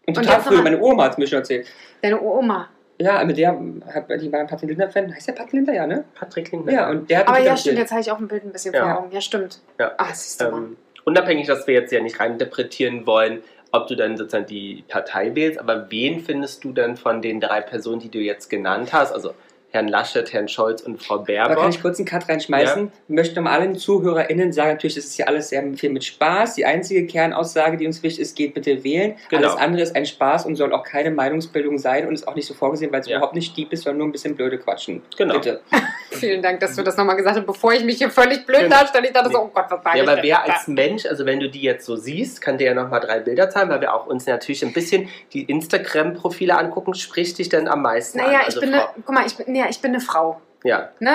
Und Und total jetzt früh, meine Oma hat es mir schon erzählt. Deine Oma. Ja, mit der hat die war ein Patrick Lindner-Fan. Heißt der Patrick Lindner, ja, ne? Patrick Lindner. Ja, und der hat Aber ja, stimmt, jetzt habe ich auch ein Bild ein bisschen Ja. vor Augen. Ja, stimmt. Ja. Ah, siehst du mal. Ähm, unabhängig, dass wir jetzt ja nicht reininterpretieren wollen, ob du dann sozusagen die Partei wählst, aber wen findest du denn von den drei Personen, die du jetzt genannt hast, also Herrn Laschet, Herrn Scholz und Frau Aber kann Baerbock? ich kurz einen Cut reinschmeißen? Ich möchte um allen ZuhörerInnen sagen, natürlich ist es hier alles sehr viel mit Spaß. Die einzige Kernaussage, die uns wichtig ist, geht bitte wählen. Genau. Alles andere ist ein Spaß und soll auch keine Meinungsbildung sein und ist auch nicht so vorgesehen, weil es Ja. überhaupt nicht deep ist, sondern nur ein bisschen blöde quatschen. Genau. Bitte. Vielen Dank, dass du das nochmal gesagt hast, bevor ich mich hier völlig blöd Genau. darstelle. Ich dachte so, oh Gott, was war Ja, aber wer als Mensch, also wenn du die jetzt so siehst, kann dir ja nochmal drei Bilder zeigen, weil wir auch uns natürlich ein bisschen die Instagram-Profile angucken, spricht dich denn am meisten Naja, an? ich bin Frau- guck mal, ich bin, ja, ich bin eine Frau. Ja, Ne?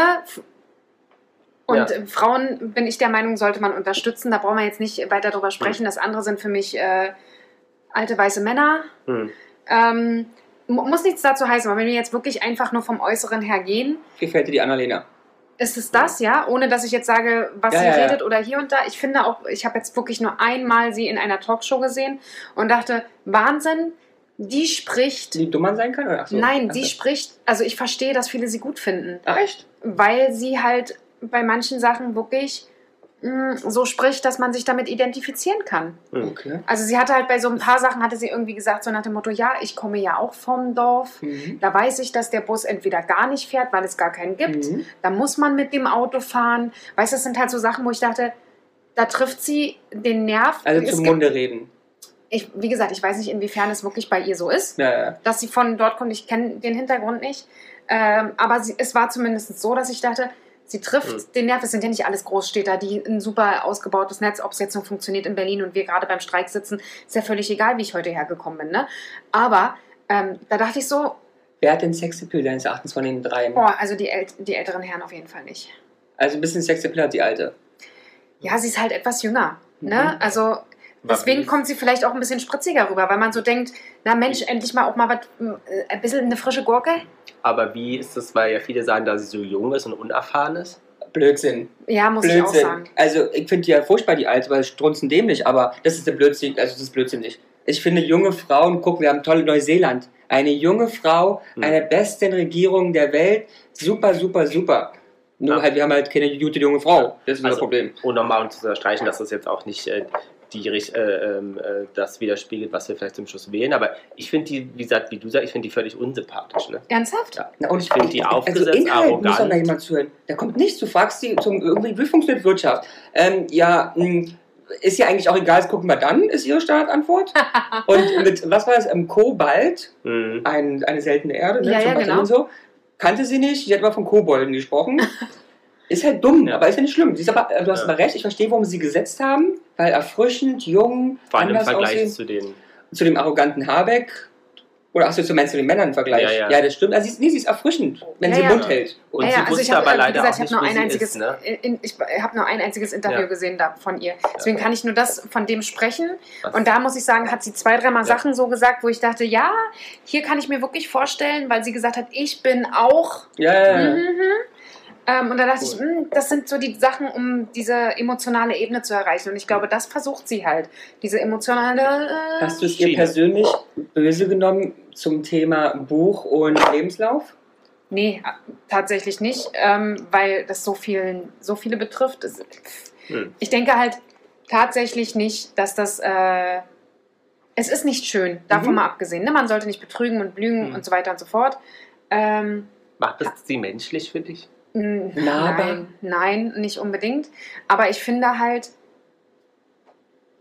Und Ja. Frauen, bin ich der Meinung, sollte man unterstützen. Da brauchen wir jetzt nicht weiter drüber sprechen. Das andere sind für mich äh, alte weiße Männer. hm. Ähm, mu- muss nichts dazu heißen, aber wenn wir jetzt wirklich einfach nur vom Äußeren her gehen, Gefällt dir die Annalena? ist es das, ja? Ohne dass ich jetzt sage, was Ja, sie ja. redet oder hier und da. Ich finde auch, ich habe jetzt wirklich nur einmal sie in einer Talkshow gesehen und dachte, Wahnsinn, die spricht. Die dumm man sein kann? Oder? So. Nein, sie spricht, also ich verstehe, dass viele sie gut finden, Ach, echt? weil sie halt bei manchen Sachen wirklich mh, so spricht, dass man sich damit identifizieren kann. hm. Okay. Also sie hatte halt bei so ein paar Sachen, hatte sie irgendwie gesagt, so nach dem Motto, ja, ich komme ja auch vom Dorf. Mhm. Da weiß ich, dass der Bus entweder gar nicht fährt, weil es gar keinen gibt. Mhm. Da muss man mit dem Auto fahren. Weißt du, das sind halt so Sachen, wo ich dachte, da trifft sie den Nerv. Also Es zum Munde reden. Ich, wie gesagt, ich weiß nicht, inwiefern es wirklich bei ihr so ist, Ja, ja. dass sie von dort kommt. Ich kenne den Hintergrund nicht. Ähm, aber sie, es war zumindest so, dass ich dachte, sie trifft Hm. den Nerv. Es sind ja nicht alles Großstädter, die ein super ausgebautes Netz, ob es jetzt noch funktioniert in Berlin und wir gerade beim Streik sitzen, ist ja völlig egal, wie ich heute hergekommen bin. Ne? Aber ähm, da dachte ich so, Wer hat den Sexappeal deines Erachtens von den dreien? boah, also die, ält die älteren Herren auf jeden Fall nicht. Also ein bisschen Sexappeal hat die alte. Ja, sie ist halt etwas jünger. Mhm. Ne? Also deswegen kommt sie vielleicht auch ein bisschen spritziger rüber, weil man so denkt, na Mensch, endlich mal auch mal was, äh, ein bisschen eine frische Gurke. Aber wie ist das, weil ja viele sagen, dass sie so jung ist und unerfahren ist? Blödsinn. Ja, muss ich auch Blödsinn. sagen. Also ich finde die ja furchtbar, die alte, weil strunzen dämlich, aber das ist der Blödsinn, also das ist blödsinnig. Ich finde junge Frauen, guck, wir haben tolle Neuseeland. Eine junge Frau, Hm. eine besten Regierung der Welt, super, super, super. Nur Ja. halt, wir haben halt keine gute junge Frau. Das ist unser Also, Problem. Und nochmal um zu unterstreichen, dass das jetzt auch nicht äh, die, äh, ähm, äh, das widerspiegelt, was wir vielleicht zum Schluss wählen. Aber ich finde die, wie gesagt, wie du sagst, ich finde die völlig unsympathisch. Ne? Ernsthaft? Ja. Na, und Ich finde die aufgesetzt, also Inhalt muss doch arrogant. mal jemand zuhören. Da kommt nichts, du fragst die zum irgendwie, wie funktioniert Wirtschaft? Ähm, ja, mh, ist ja eigentlich auch egal, das gucken wir dann, ist ihre Startantwort. und mit, was war das, ähm, Kobalt, Mhm. ein, eine seltene Erde, ne, Ja, ja, genau. und so, kannte sie nicht, sie hat mal von Kobolden gesprochen. Ist halt dumm, Ja. aber ist ja nicht schlimm. Sie ist aber, äh, du hast Ja. aber recht, ich verstehe, warum sie gesetzt haben, weil erfrischend, jung, Vor allem im anders Vergleich aussehen. zu den. zu dem arroganten Habeck. Oder achso, du meinst zu den Männern im Vergleich? Ja, ja. das stimmt. Also sie ist, nee, sie ist erfrischend, wenn Ja, sie ja. Mund hält. Und ja, sie ja, also wusste ich habe, aber wie leider gesagt, auch ich habe nicht, nur ein einziges, ist. Ne? in, ich habe nur ein einziges Interview Ja. gesehen da von ihr. Deswegen Ja. kann ich nur das von dem sprechen. Was- Und da muss ich sagen, hat sie zwei, dreimal Ja. Sachen so gesagt, wo ich dachte, ja, hier kann ich mir wirklich vorstellen, weil sie gesagt hat, ich bin auch. Ja, ja, ja. Ähm, und da dachte Cool. ich, mh, das sind so die Sachen, um diese emotionale Ebene zu erreichen. Und ich glaube, das versucht sie halt. Diese emotionale. Äh, Hast du es ihr persönlich böse genommen zum Thema Buch und Lebenslauf? Nee, äh, tatsächlich nicht, ähm, weil das so, vielen, so viele betrifft. Hm. Ich denke halt tatsächlich nicht, dass das. Äh, es ist nicht schön, davon Mhm. mal abgesehen. Ne? Man sollte nicht betrügen und lügen Mhm. und so weiter und so fort. Ähm, Macht das sie menschlich für dich? N- Nahbar? nein, nein, nicht unbedingt. Aber ich finde halt,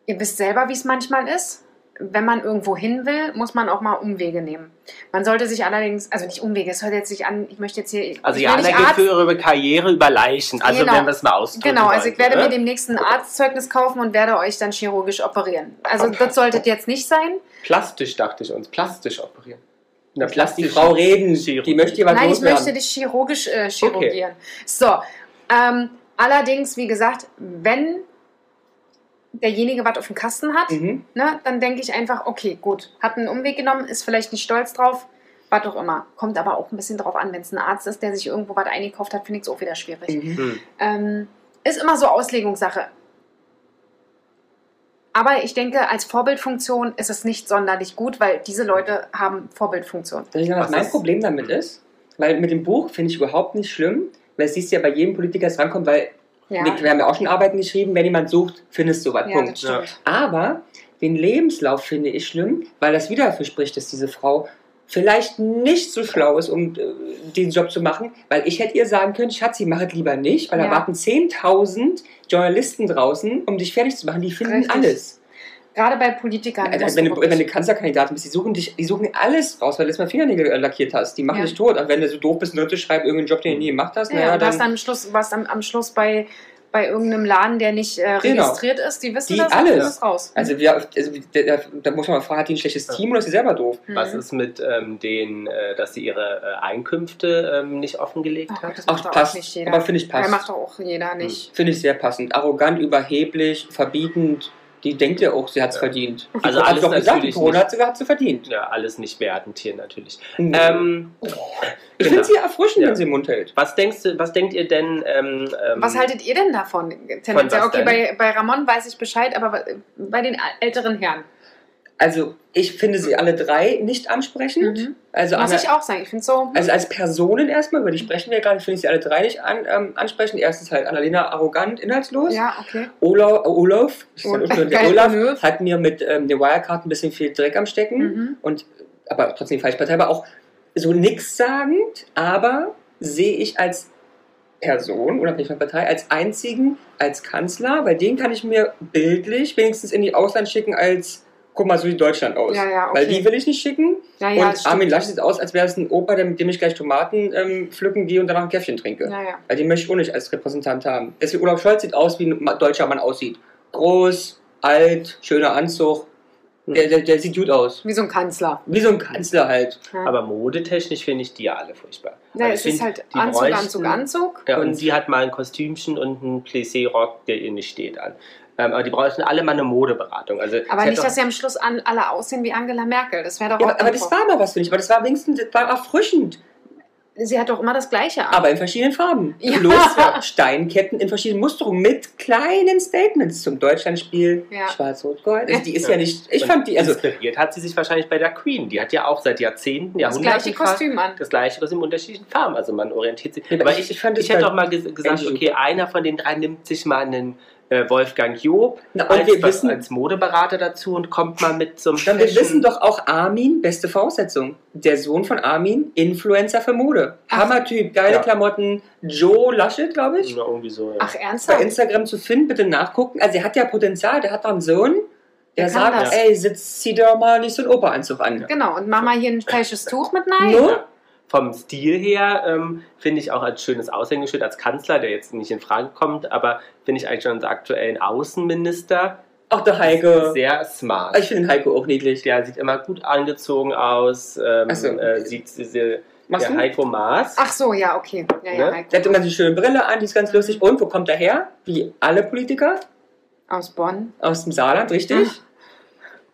ihr wisst selber, wie es manchmal ist. wenn man irgendwo hin will, muss man auch mal Umwege nehmen. Man sollte sich allerdings, also nicht Umwege, es hört jetzt sich an, ich möchte jetzt hier. Also Jana geht Arzt- für ihre Karriere über Leichen. Also Genau. wenn wir es mal ausdrücken Genau, also ich werde ne? mir demnächst ein Arztzeugnis kaufen und werde euch dann chirurgisch operieren. Also das sollte jetzt nicht sein. Plastisch dachte ich uns. Plastisch operieren. Na, Lass die Frau reden. Chirurgie. Die möchte was Nein, ich möchte dich chirurgisch äh, chirurgieren. So, ähm, allerdings, wie gesagt, wenn derjenige was auf dem Kasten hat, Mhm. ne, dann denke ich einfach, okay, gut, hat einen Umweg genommen, ist vielleicht nicht stolz drauf, was auch immer. Kommt aber auch ein bisschen drauf an, wenn es ein Arzt ist, der sich irgendwo was eingekauft hat, finde ich es auch wieder schwierig. Mhm. Hm. Ähm, ist immer so Auslegungssache. Aber ich denke, als Vorbildfunktion ist es nicht sonderlich gut, weil diese Leute haben Vorbildfunktion. Ich was Was mein Problem damit ist? Weil mit dem Buch finde ich überhaupt nicht schlimm, weil es siehst du ja bei jedem Politiker, es rankommt, weil Ja, wir, haben ja auch schon Arbeiten geschrieben, wenn jemand sucht, findest du was. ja Punkt. stimmt. Aber den Lebenslauf finde ich schlimm, weil das wieder dafür spricht, dass diese Frau vielleicht nicht so schlau ist, um äh, den Job zu machen, weil ich hätte ihr sagen können, Schatzi, mach es lieber nicht, weil da Ja. warten 10.000 Journalisten draußen, um dich fertig zu machen, die finden Richtig. alles. Gerade bei Politikern. Also, wenn, du wenn du Kanzlerkandidatin bist, die suchen dich, die suchen alles raus, weil du jetzt mal Fingernägel lackiert hast. Die machen Ja. dich tot. Und wenn du so doof bist, Leute schreiben irgendeinen Job, den du nie gemacht hast, ja, naja, dann. am Schluss, warst am, am Schluss bei, bei irgendeinem Laden, der nicht äh, Genau. registriert ist, die wissen Die das alles. und raus. Also, wir, also da, da, da muss man mal fragen, hat die ein schlechtes Team oder ist sie selber doof? Was Mhm. ist mit ähm, den, äh, dass sie ihre äh, Einkünfte ähm, nicht offengelegt Ach hat? Das Ach, macht doch auch passt. nicht jeder. Aber finde ich Ja, passt. macht doch auch jeder nicht. Finde ich sehr passend. Arrogant, überheblich, verbietend. Die denkt ja auch, sie hat es Ja. verdient. Also hat alles doch gesagt, die Corona nicht- hat sie, hat sie verdient. Ja, alles nicht wertend hier natürlich. Mhm. Ähm, ich genau. finde sie erfrischend, Ja. wenn sie im Mund hält. was denkst du, was denkt ihr denn? Ähm, ähm, Was haltet ihr denn davon? Tendenziell, was okay, denn? bei, bei Ramon weiß ich Bescheid, aber bei den älteren Herren. Also, ich finde sie alle drei nicht ansprechend. Mhm. Also, Muss Anna- ich auch sagen. Ich finde so. Also als Personen erstmal, über die sprechen wir gerade, finde ich sie alle drei nicht an, ähm, ansprechend. Erstens halt Annalena arrogant, inhaltslos. ja, okay. Olaf, äh, Olaf, immer, der Olaf hat mir mit ähm, der Wirecard ein bisschen viel Dreck am Stecken. Mhm. Und, aber trotzdem die falsche Partei, aber auch so nichtssagend, aber sehe ich als Person, unabhängig von Partei, als einzigen, als Kanzler, weil den kann ich mir bildlich wenigstens in die Ausland schicken als, guck mal, so sieht Deutschland aus. Ja, ja, Weil okay. die will ich nicht schicken. Ja, und Armin. Laschet sieht aus, als wäre es ein Opa, der, mit dem ich gleich Tomaten ähm, pflücken gehe und danach ein Käffchen trinke. Weil den möchte ich auch nicht als Repräsentant haben. Deswegen Olaf Scholz sieht aus, wie ein deutscher Mann aussieht. Groß, alt, schöner Anzug. Der, der, der sieht gut aus. Wie so ein Kanzler. Wie so ein Kanzler halt. Ja. Aber modetechnisch finde ich die ja alle furchtbar. Ja, Also es ist halt die Anzug, bräuchten- Anzug, Anzug. Ja, und Und- sie hat mal ein Kostümchen und einen Plissé-Rock, der ihr nicht steht, an. Ähm, aber die bräuchten alle mal eine Modeberatung. Also, Aber nicht, hat dass sie am Schluss an, alle aussehen wie Angela Merkel. Das wäre doch Ja, auch aber, aber das war mal was, finde ich. Aber das war wenigstens das war erfrischend. Sie hat doch immer das Gleiche an. Aber in verschiedenen Farben. Ja. Plus Steinketten in verschiedenen Musterungen mit kleinen Statements zum Deutschlandspiel. Ja. Schwarz-Rot-Gold. Also die ist ja, Ja. nicht. Ich und fand die. Also, inspiriert hat sie sich wahrscheinlich bei der Queen. Die hat ja auch seit Jahrzehnten, das Jahrhunderten gleiche fast Kostüm an. das gleiche Kostüm in unterschiedlichen Farben. Also man orientiert sich. Aber ich- ich, ich ich, fand es hätte doch mal ges gesagt, okay, einer von den drei nimmt sich mal einen äh, Wolfgang Job Na, und als, wir wissen- als Modeberater dazu und kommt mal mit zum Dann wir wissen doch auch Armin, beste Voraussetzung. Der Sohn von Armin, Influencer für Mode. Ach. Hammertyp, geile Ja. Joe Joe Laschet, glaube ich. Ja, irgendwie so, ja. Ach, Bei ernsthaft? Instagram zu finden, bitte nachgucken. Also er hat ja Potenzial, der hat doch einen Sohn, der sagt, das. ey, sitz, zieh doch mal nicht so einen Operanzug an. Genau, und mach mal hier ein falsches Tuch mit Nein. No? Vom Stil her ähm, finde ich auch als schönes Aushängeschild als Kanzler, der jetzt nicht in Frage kommt, aber finde ich eigentlich schon als aktuellen Außenminister Auch der Heike. sehr smart. Also ich finde den Heiko auch niedlich. Der sieht immer gut angezogen aus, ähm, so. äh, sieht diese, Machst der du? Heiko Maas. Ach so, ja, okay. Ja, ja, Ne? Heiko. Der hat immer die schöne Brille an, die ist ganz lustig. Und wo kommt er her? Wie alle Politiker Aus Bonn. aus dem Saarland, richtig?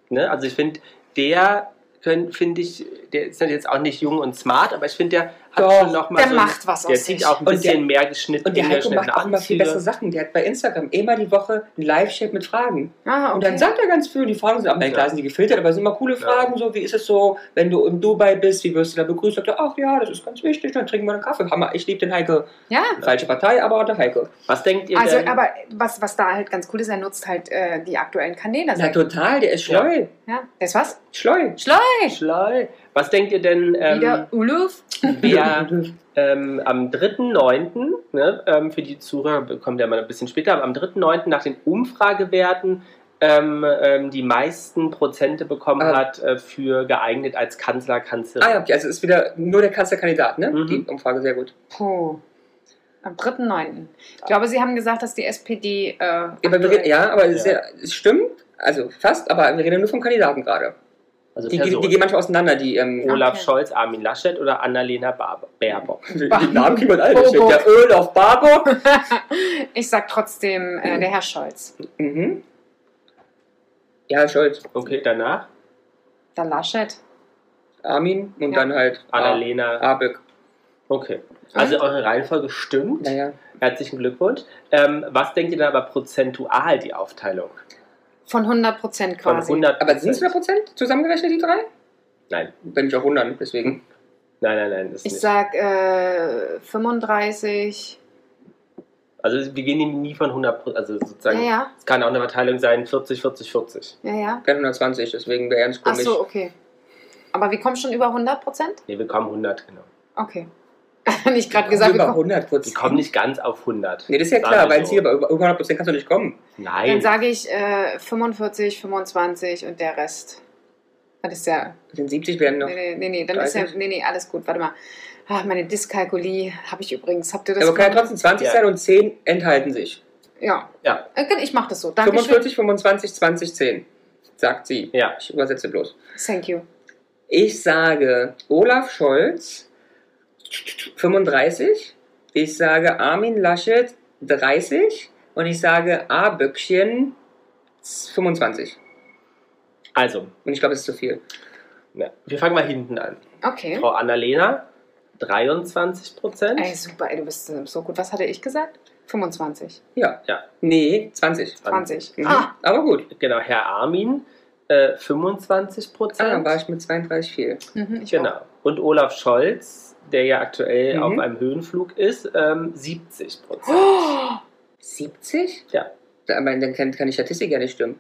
Ne? Also ich finde, der finde ich, der ist jetzt auch nicht jung und smart, aber ich finde, der hat Doch, schon noch mal der so, macht was Der zieht auch ein bisschen der- mehr geschnitten. Und der Heiko macht auch immer viel bessere Sachen. Der hat bei Instagram immer die Woche ein Live-Chat mit Fragen. Ah, okay. Und dann sagt er ganz viel, die Fragen sind, aber klar Ja. sind die gefiltert, aber es sind immer coole Ja. Fragen, so wie ist es so, wenn du in Dubai bist, wie wirst du da begrüßt? Sagt er, ach ja, das ist ganz wichtig, dann trinken wir einen Kaffee. Hammer, ich liebe den Heike. ja. Falsche Partei, aber der Heike. Was denkt ihr Also, denn? aber was, was da halt ganz cool ist, er nutzt halt äh, die aktuellen Kanäle. Na total, der ist schleu. Ja, das ist was? Schleu. Schleu! Schlei. Was denkt ihr denn, Wieder ähm, Uluf. wer ähm, am 3.9., ne, ähm, für die Zuhörer kommt ja mal ein bisschen später, aber am 3.9. nach den Umfragewerten ähm, ähm, die meisten Prozente bekommen Ah. hat äh, für geeignet als Kanzler, Kanzlerin. Ah ja, okay, also es ist wieder nur der Kanzlerkandidat, ne? Mhm. Die Umfrage, sehr gut. Puh. Am 3.9. Ich glaube, Sie haben gesagt, dass die SPD. Äh, Ja, aber, reden, ja, aber es, Ja. ist ja, es stimmt, also fast, aber wir reden nur vom Kandidaten gerade. Also Die, die, gehen manchmal auseinander, die, ähm, Olaf Okay. Scholz, Armin Laschet oder Annalena Baerbock. die Namen kriegen wir alle. Bobo. der Öl auf Barbock. Ich sag trotzdem äh, der Herr Scholz. mhm. Ja, Scholz, Okay, danach Der Laschet. Armin und Ja. dann halt Annalena. Abek. Okay. Also eure Reihenfolge stimmt. Naja. Herzlichen Glückwunsch. Ähm, was denkt ihr dann aber prozentual die Aufteilung? Von 100 Prozent Von quasi. 100 Aber sind es 100% zusammengerechnet, die drei? Nein, Wenn mich auch wundern, deswegen. nein, nein, nein. Ich nicht. sag äh, 35. Also wir gehen nie von 100 Prozent. Also Ja, sozusagen, ja. es kann auch eine Verteilung sein, 40, 40, 40. Ja, ja. Kein 120, deswegen wäre ganz Ach komisch. so, okay. Aber wir kommen schon über 100 Prozent? Nee, wir kommen 100, genau. Okay. Nicht gerade gesagt, über kommen. 100 Wir kommen nicht ganz auf 100. Nee, das ist ja klar, weil so. hier aber über über 100 kannst du nicht kommen. Dann Nein, sage ich äh, 45, 25 und der Rest. Das ist ja. Den 70 werden noch. Nee, nee, nee, nee, dann ist ja. 30? Nee, nee, alles gut. Warte mal. Ach, meine Dyskalkulie habe ich übrigens. Habt ihr das? Aber kann ja trotzdem 20 Ja. sein und 10 enthalten sich. Ja. Ja. Äh, Ich mache das so. Dankeschön. 45, 25, 20, 10. Sagt sie. Ja. Ich übersetze bloß. Thank you. Ich sage Olaf Scholz 35. Ich sage Armin Laschet 30. Und ich sage A. Böckchen 25. also, Und ich glaube, es ist zu viel. ja, wir fangen mal hinten an. Okay. Frau Annalena, 23 Prozent. Ey, super, ey, du bist äh, so gut. Was hatte ich gesagt? 25. Ja. Ja. Nee, 20. 20. Mhm. Ah, Aber gut. Genau, Herr Armin, äh, 25 Ah, dann Prozent. war ich mit 32 viel. mhm, ich genau. Und Olaf Scholz, der ja aktuell Mhm. auf einem Höhenflug ist, ähm, 70 auch. Prozent. Oh! 70? Ja. Aber dann kann, kann die Statistik ja nicht stimmen.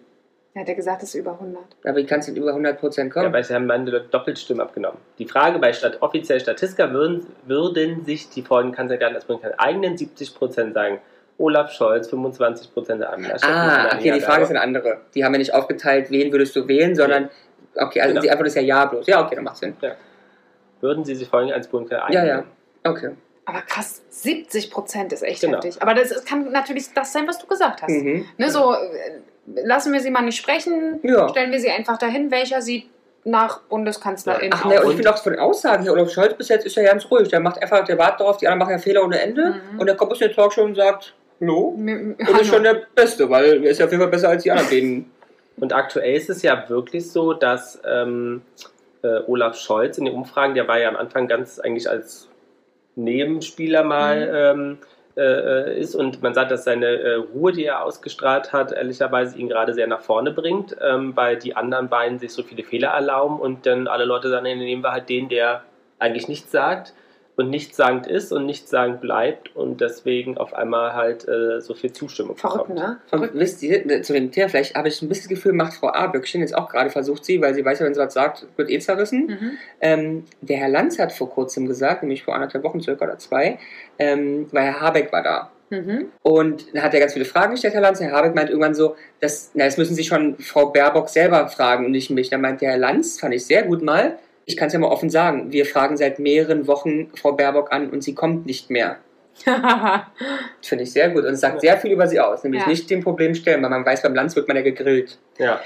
Er hat ja gesagt, es ist über 100. Aber wie kannst du über 100% Ja, kommen? weil sie haben meine Doppelstimme abgenommen. Die Frage bei Stat offiziell Statistiker würden, würden sich die folgenden Kandidaten als Bundeskanzler eigenen 70 Prozent sagen. Olaf Scholz, 25 Prozent der Laschet. ah, okay, die Frage ist eine andere. Die haben ja nicht aufgeteilt, wen würdest du wählen, sondern. Okay, also Genau. die Antwort ist ja ja bloß. Ja, okay, dann macht Sinn. Würden sie sich folgenden als Bundeskanzler Ja, eignen? ja. Okay. Aber krass, 70 Prozent ist echt Genau. heftig. Aber das es kann natürlich das sein, was du gesagt hast. Mhm. Ne, so, äh, lassen wir sie mal nicht sprechen, Ja. stellen wir sie einfach dahin, welcher sieht nach Bundeskanzlerin Ach aus. ne, und ich finde auch von den Aussagen hier, Olaf Scholz bis jetzt ist ja ganz ruhig. Der macht einfach, der wartet darauf, die anderen machen ja Fehler ohne Ende. Mhm. Und der kommt aus der Talkshow und sagt, hallo. M- Und ist schon der Beste, weil er ist ja auf jeden Fall besser als die anderen beiden. Und aktuell ist es ja wirklich so, dass ähm, äh, Olaf Scholz in den Umfragen, der war ja am Anfang ganz eigentlich als Nebenspieler mal ähm, äh, ist und man sagt, dass seine äh, Ruhe, die er ausgestrahlt hat, ehrlicherweise ihn gerade sehr nach vorne bringt, ähm, weil die anderen beiden sich so viele Fehler erlauben und dann alle Leute sagen, nee, nehmen wir halt den, der eigentlich nichts sagt und nichtssagend ist und nichtssagend bleibt und deswegen auf einmal halt äh, so viel Zustimmung Verrückt, bekommt. ne? Verrückt. wisst ihr, ne, zu dem Thema, vielleicht habe ich ein bisschen das Gefühl, macht Frau Aböckchen jetzt auch gerade versucht sie, weil sie weiß ja, wenn sie was sagt, wird eh zerrissen. Mhm. Ähm, der Herr Lanz hat vor kurzem gesagt, nämlich vor anderthalb Wochen circa oder zwei, ähm, weil Herr Habeck war da. Mhm. Und da hat er ganz viele Fragen gestellt, Herr Lanz. Herr Habeck meint irgendwann so, das, na, das müssen Sie schon Frau Baerbock selber fragen und nicht mich. Da meint der Herr Lanz, fand ich sehr gut mal, ich kann es ja mal offen sagen, wir fragen seit mehreren Wochen Frau Baerbock an und sie kommt nicht mehr. Finde ich sehr gut und es sagt sehr viel über sie aus, nämlich Ja. nicht dem Problem stellen, weil man weiß, beim Lanz wird man ja gegrillt. Ja.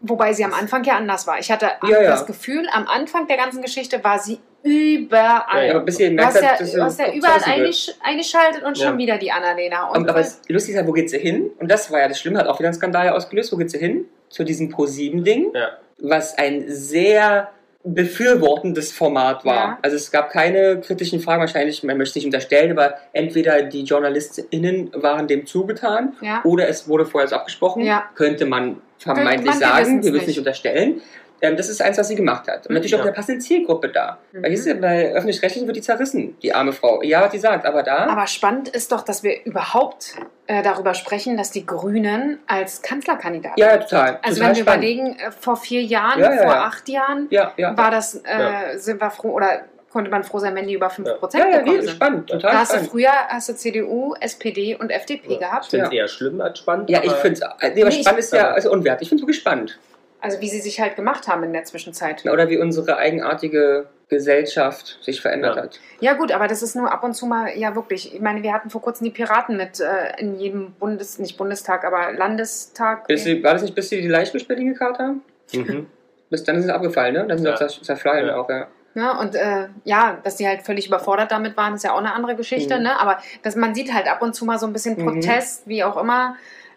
Wobei sie am Anfang ja anders war. Ich hatte Ja, ja. das Gefühl, am Anfang der ganzen Geschichte war sie überall. Ja, Aber bis ihr Du merkt, hast ja, dass du hast ja das überall scheiße wird. eingesch eingeschaltet und schon Ja. wieder die Annalena. Und, Und, aber es, lustig ist ja, wo geht sie hin? Und das war ja das Schlimme, hat auch wieder einen Skandal ausgelöst. Wo geht sie hin? Zu diesem Pro-7-Ding, Ja. was ein sehr befürwortendes Format war. Ja. Also es gab keine kritischen Fragen, wahrscheinlich, man möchte es nicht unterstellen, aber entweder die JournalistInnen waren dem zugetan ja. oder es wurde vorher so abgesprochen, Ja. könnte man vermeintlich man- sagen, wir müssen nicht unterstellen. Ähm, das ist eins, was sie gemacht hat. Und natürlich auch Ja. der passende Zielgruppe da. Mhm. Weil hier ist ja bei Öffentlich-Rechtlichen wird die zerrissen, die arme Frau. Ja, was sie sagt, aber da... Aber spannend ist doch, dass wir überhaupt äh, darüber sprechen, dass die Grünen als Kanzlerkandidaten ja, ja, total. Also total wenn wir spannend. überlegen, äh, vor vier Jahren, Ja, ja, vor ja. acht Jahren Ja, ja. war das, äh, Ja. sind wir froh, oder konnte man froh sein, wenn die über 5% Ja, ja, gekommen nee, sind. spannend, Da total hast du spannend. früher hast du CDU, SPD und FDP Ich gehabt. finde es Ja. eher schlimm als spannend. Ja, ich finde es, nee, aber Nee, ich- spannend ist ja also unwert. Ich finde es wirklich spannend. Also wie sie sich halt gemacht haben in der Zwischenzeit. Oder wie unsere eigenartige Gesellschaft sich verändert Ja. hat. Ja gut, aber das ist nur ab und zu mal, ja wirklich. Ich meine, wir hatten vor kurzem die Piraten mit äh, in jedem Bundes, nicht Bundestag, aber Landestag. Bis sie, war das nicht, bis sie die Leichtbisch Berlin gekauft haben? Mhm. Bis dann sind sie abgefallen, ne? Dann sind sie Ja. auch zer- zerfallen Ja. auch, ja. Ja, und äh, ja, dass die halt völlig überfordert damit waren, ist ja auch eine andere Geschichte, Mhm. ne? Aber dass man sieht halt ab und zu mal so ein bisschen Mhm. Protest, wie auch immer,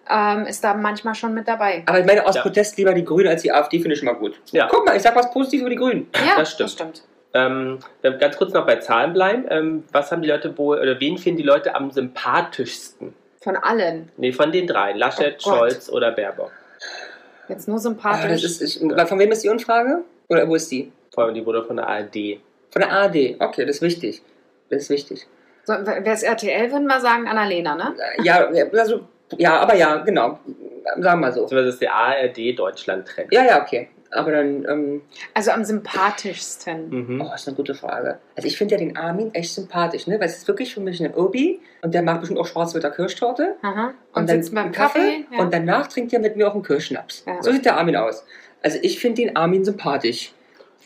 ähm, ist da manchmal schon mit dabei. Aber ich meine, aus Ja. Protest lieber die Grünen als die AfD finde ich schon mal gut. Ja. Guck mal, ich sag was Positives über die Grünen. Ja, das stimmt. Ähm, dann ganz kurz noch bei Zahlen bleiben. Ähm, was haben die Leute wohl, oder wen finden die Leute am sympathischsten? Von allen. Nee, von den drei. Laschet, Oh. Scholz oder Baerbock. Jetzt nur Ah, sympathisch. das ist, ich, von wem ist die Umfrage? Oder wo ist die? Vor allem die wurde von der ARD. Von der ARD. Okay, das ist wichtig. Das ist wichtig. so, wer ist RTL, würden wir sagen, Annalena, ne? Ja, also, ja, aber ja, genau. Sagen wir mal so. Beziehungsweise ist der ARD-Deutschland-Trend. Ja, ja, okay. Aber dann, ähm, Also am sympathischsten. Mhm. oh, ist eine gute Frage. Also ich finde ja den Armin echt sympathisch, ne? Weil es ist wirklich für mich ein Obi und der mag bestimmt auch Schwarzwälder Kirschtorte. Aha. Und, Und, dann sitzt beim einen Kaffee. ja. und danach trinkt er mit mir auch einen Kirschschnaps. Ja. So sieht der Armin aus. Also ich finde den Armin sympathisch.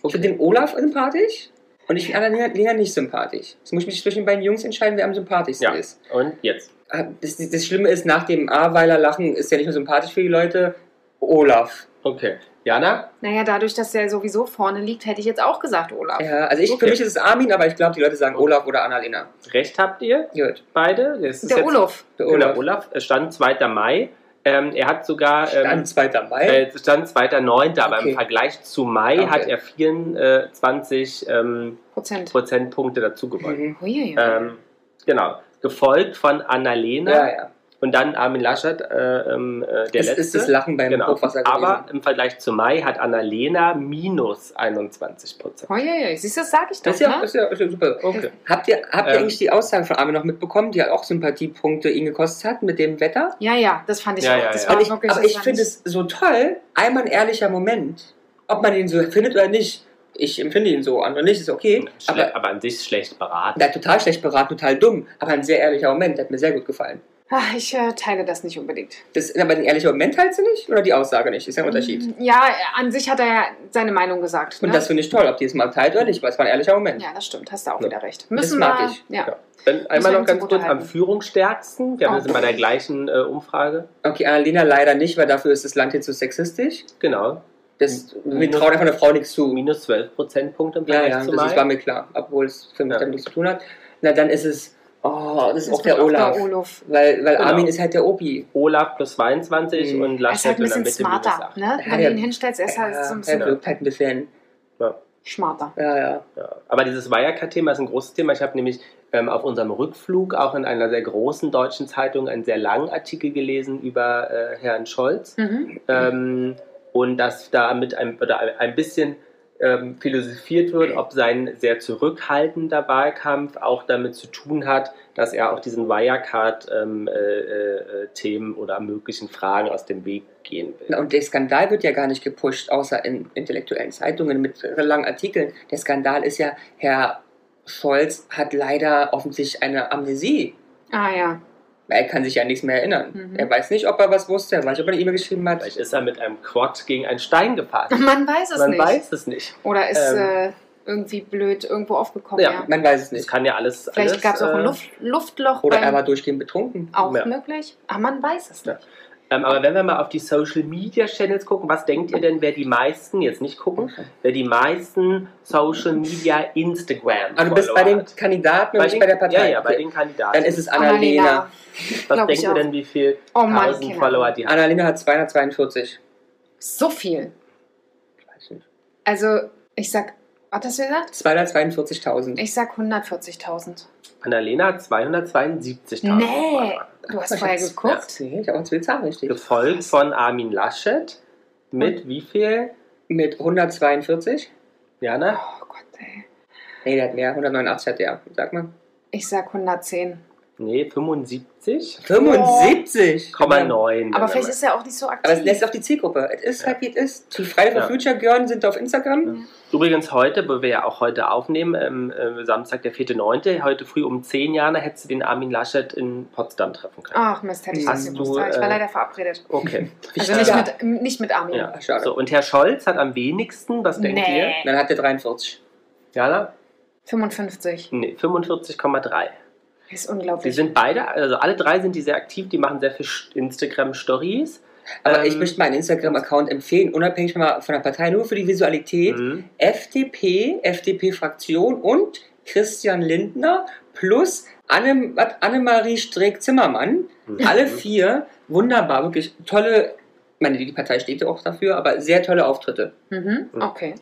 Ich finde den Olaf sympathisch und ich finde Annalena Lena nicht sympathisch. Jetzt muss ich mich zwischen den beiden Jungs entscheiden, wer am sympathischsten Ja. ist. Und jetzt. Ah, Das, das Schlimme ist, nach dem A-Weiler Lachen ist er nicht mehr sympathisch für die Leute. Olaf. Okay. Jana? naja, dadurch, dass der sowieso vorne liegt, hätte ich jetzt auch gesagt Olaf. Ja, also ich, Okay. für mich ist es Armin, aber ich glaube, die Leute sagen Olaf oder Annalena. Recht habt ihr Gut. beide? Das ist Der jetzt- Olaf. Der Genau, Olaf. Olaf. Es stand 2. Mai. Ähm, er hat sogar. Ähm, Dann 2. Mai. äh, stand 2.9., aber Okay. im Vergleich zu Mai Okay. hat er 24 ähm, Prozent. Prozentpunkte dazu gewonnen. Mhm. Ähm, genau. Gefolgt von Annalena Ja, ja. und dann Armin Laschet, äh, ähm, äh, der Das letzte. ist das Lachen beim Genau. Hochwasser gewesen. Aber im Vergleich zu Mai hat Annalena minus 21 Prozent. Huiuiui. Siehst du, das sag ich doch, das ist ja, ne? das ist ja, ist ja super. Okay. Habt ihr, habt ihr Ähm. eigentlich die Aussage von Armin noch mitbekommen, die hat auch Sympathiepunkte ihn gekostet hat mit dem Wetter? Ja, ja, das fand ich Ja, auch. ja, das ja. war Aber ich, aber ich finde es so toll, einmal ein ehrlicher Moment, ob man ihn so findet oder nicht. Ich empfinde ihn so, andere nicht, ist okay. Schle Aber aber an sich schlecht beraten. der total schlecht beraten, total dumm, aber ein sehr ehrlicher Moment, der hat mir sehr gut gefallen. Ach, ich äh, teile das nicht unbedingt. Das, aber den ehrlichen Moment teilst du nicht oder die Aussage nicht? Ist ja ein Unterschied. Ja, an sich hat er ja seine Meinung gesagt. Und ne? das finde ich toll, ob die es mal teilt oder nicht, weil es war ein ehrlicher Moment. ja, das stimmt, hast du auch Ja. wieder recht. Das Müssen mag wir, ich. Ja. Ja. Dann einmal wir noch ganz kurz am. Führungsstärksten. Wir haben Oh. das in bei der gleichen äh, Umfrage. Okay, Annalena leider nicht, weil dafür ist das Land hier zu sexistisch. Genau. Das, wir Minus- trauen einfach einer Frau nichts zu. Minus 12 Prozentpunkte im Ja, Vergleich ja, zu das Mai. ist, war mir klar, obwohl es für mich Ja. damit nichts zu tun hat. Na, dann ist es, oh, das ist auch der Olaf. Der Olaf. Weil, weil Genau. Armin ist halt der Opi. Olaf plus 22 Mhm. und Er ist Laschet halt ein in der bisschen Mitte minus smarter, 8. ne? Ja, Wenn du der- ihn hinstellst, er ist halt so ein er bisschen wirkt halt ein bisschen, Ja. smarter. ja, ja. Ja. Aber dieses Wirecard-Thema ist ein großes Thema. Ich habe nämlich ähm, auf unserem Rückflug auch in einer sehr großen deutschen Zeitung einen sehr langen Artikel gelesen über äh, Herrn Scholz. Mhm. Ähm, und dass da mit einem, oder ein bisschen ähm, philosophiert wird, ob sein sehr zurückhaltender Wahlkampf auch damit zu tun hat, dass er auch diesen Wirecard-Themen oder möglichen Fragen aus dem Weg gehen will. Und der Skandal wird ja gar nicht gepusht, außer in intellektuellen Zeitungen mit langen Artikeln. Der Skandal ist ja, Herr Scholz hat leider offensichtlich eine Amnesie. Ah ja. Er kann sich ja nichts mehr erinnern. Mhm. Er weiß nicht, ob er was wusste, er weiß nicht, ob er eine E-Mail geschrieben hat. Vielleicht ist er mit einem Quad gegen einen Stein gefahren. Man weiß es Man nicht. weiß es nicht. Oder ist Ähm, äh, irgendwie blöd irgendwo aufgekommen. Ja, Ja. Man weiß es Das nicht. kann ja alles. Vielleicht gab es auch ein äh, Luft, Luftloch. Oder beim, er war durchgehend betrunken. auch Ja. möglich. Aber man weiß es Ja. Ähm, aber wenn wir mal auf die Social Media Channels gucken, was denkt ihr denn, wer die meisten, jetzt nicht gucken, wer die meisten Social Media Instagram Aber du bist bei den? Kandidaten und Bei nicht bei der Partei. Ja, ja, bei den Kandidaten. Dann ist es Annalena. was glaub ich denkt ihr denn, wie viel Oh Mann, tausend Follower die hat? Annalena hat 242. So viel. Ich weiß nicht. Also, ich sag, was hast du gesagt? 242.000. Ich sag 140.000. Annalena hat 272.000 Nee, Follower. Du hast vorher geguckt. Nee, ich habe zwei Zahlen richtig. Gefolgt von Armin Laschet mit wie viel? Mit 142? Jana? Oh Gott, ey. Nee, der hat mehr. 189 hat der. Sag mal. Ich sag 110. Nee, 75,9. 75? Aber wenn vielleicht man- ist er auch nicht so aktiv. Aber es lässt auch die Zielgruppe. Es ist halt, wie es ist. Die Friday for Ja. Future Girls sind auf Instagram. Übrigens heute, wo wir ja auch heute aufnehmen, ähm, äh, Samstag, der 4.9., heute früh um 10 Jahre hättest du den Armin Laschet in Potsdam treffen können. Ach Mist, hätte ich das Hast gewusst. du, ich war äh, leider verabredet. Okay. Also Ja. nicht mit, nicht mit Armin. Ja. Schade. So, und Herr Scholz hat am wenigsten, was denkt Nee. ihr? Dann hat er 43. Jana? 55. Nee, 45,3. Das ist Die unglaublich. sind beide, also alle drei sind die sehr aktiv, die machen sehr viel Instagram-Stories. Aber Ähm, ich möchte meinen Instagram-Account empfehlen, unabhängig von der von der Partei, nur für die Visualität. Mhm. FDP, FDP-Fraktion und Christian Lindner plus Anne, Annemarie Streeck-Zimmermann. Mhm. Alle vier wunderbar, wirklich tolle, ich meine, die Partei steht ja auch dafür, aber sehr tolle Auftritte. Mhm. Mhm. Okay.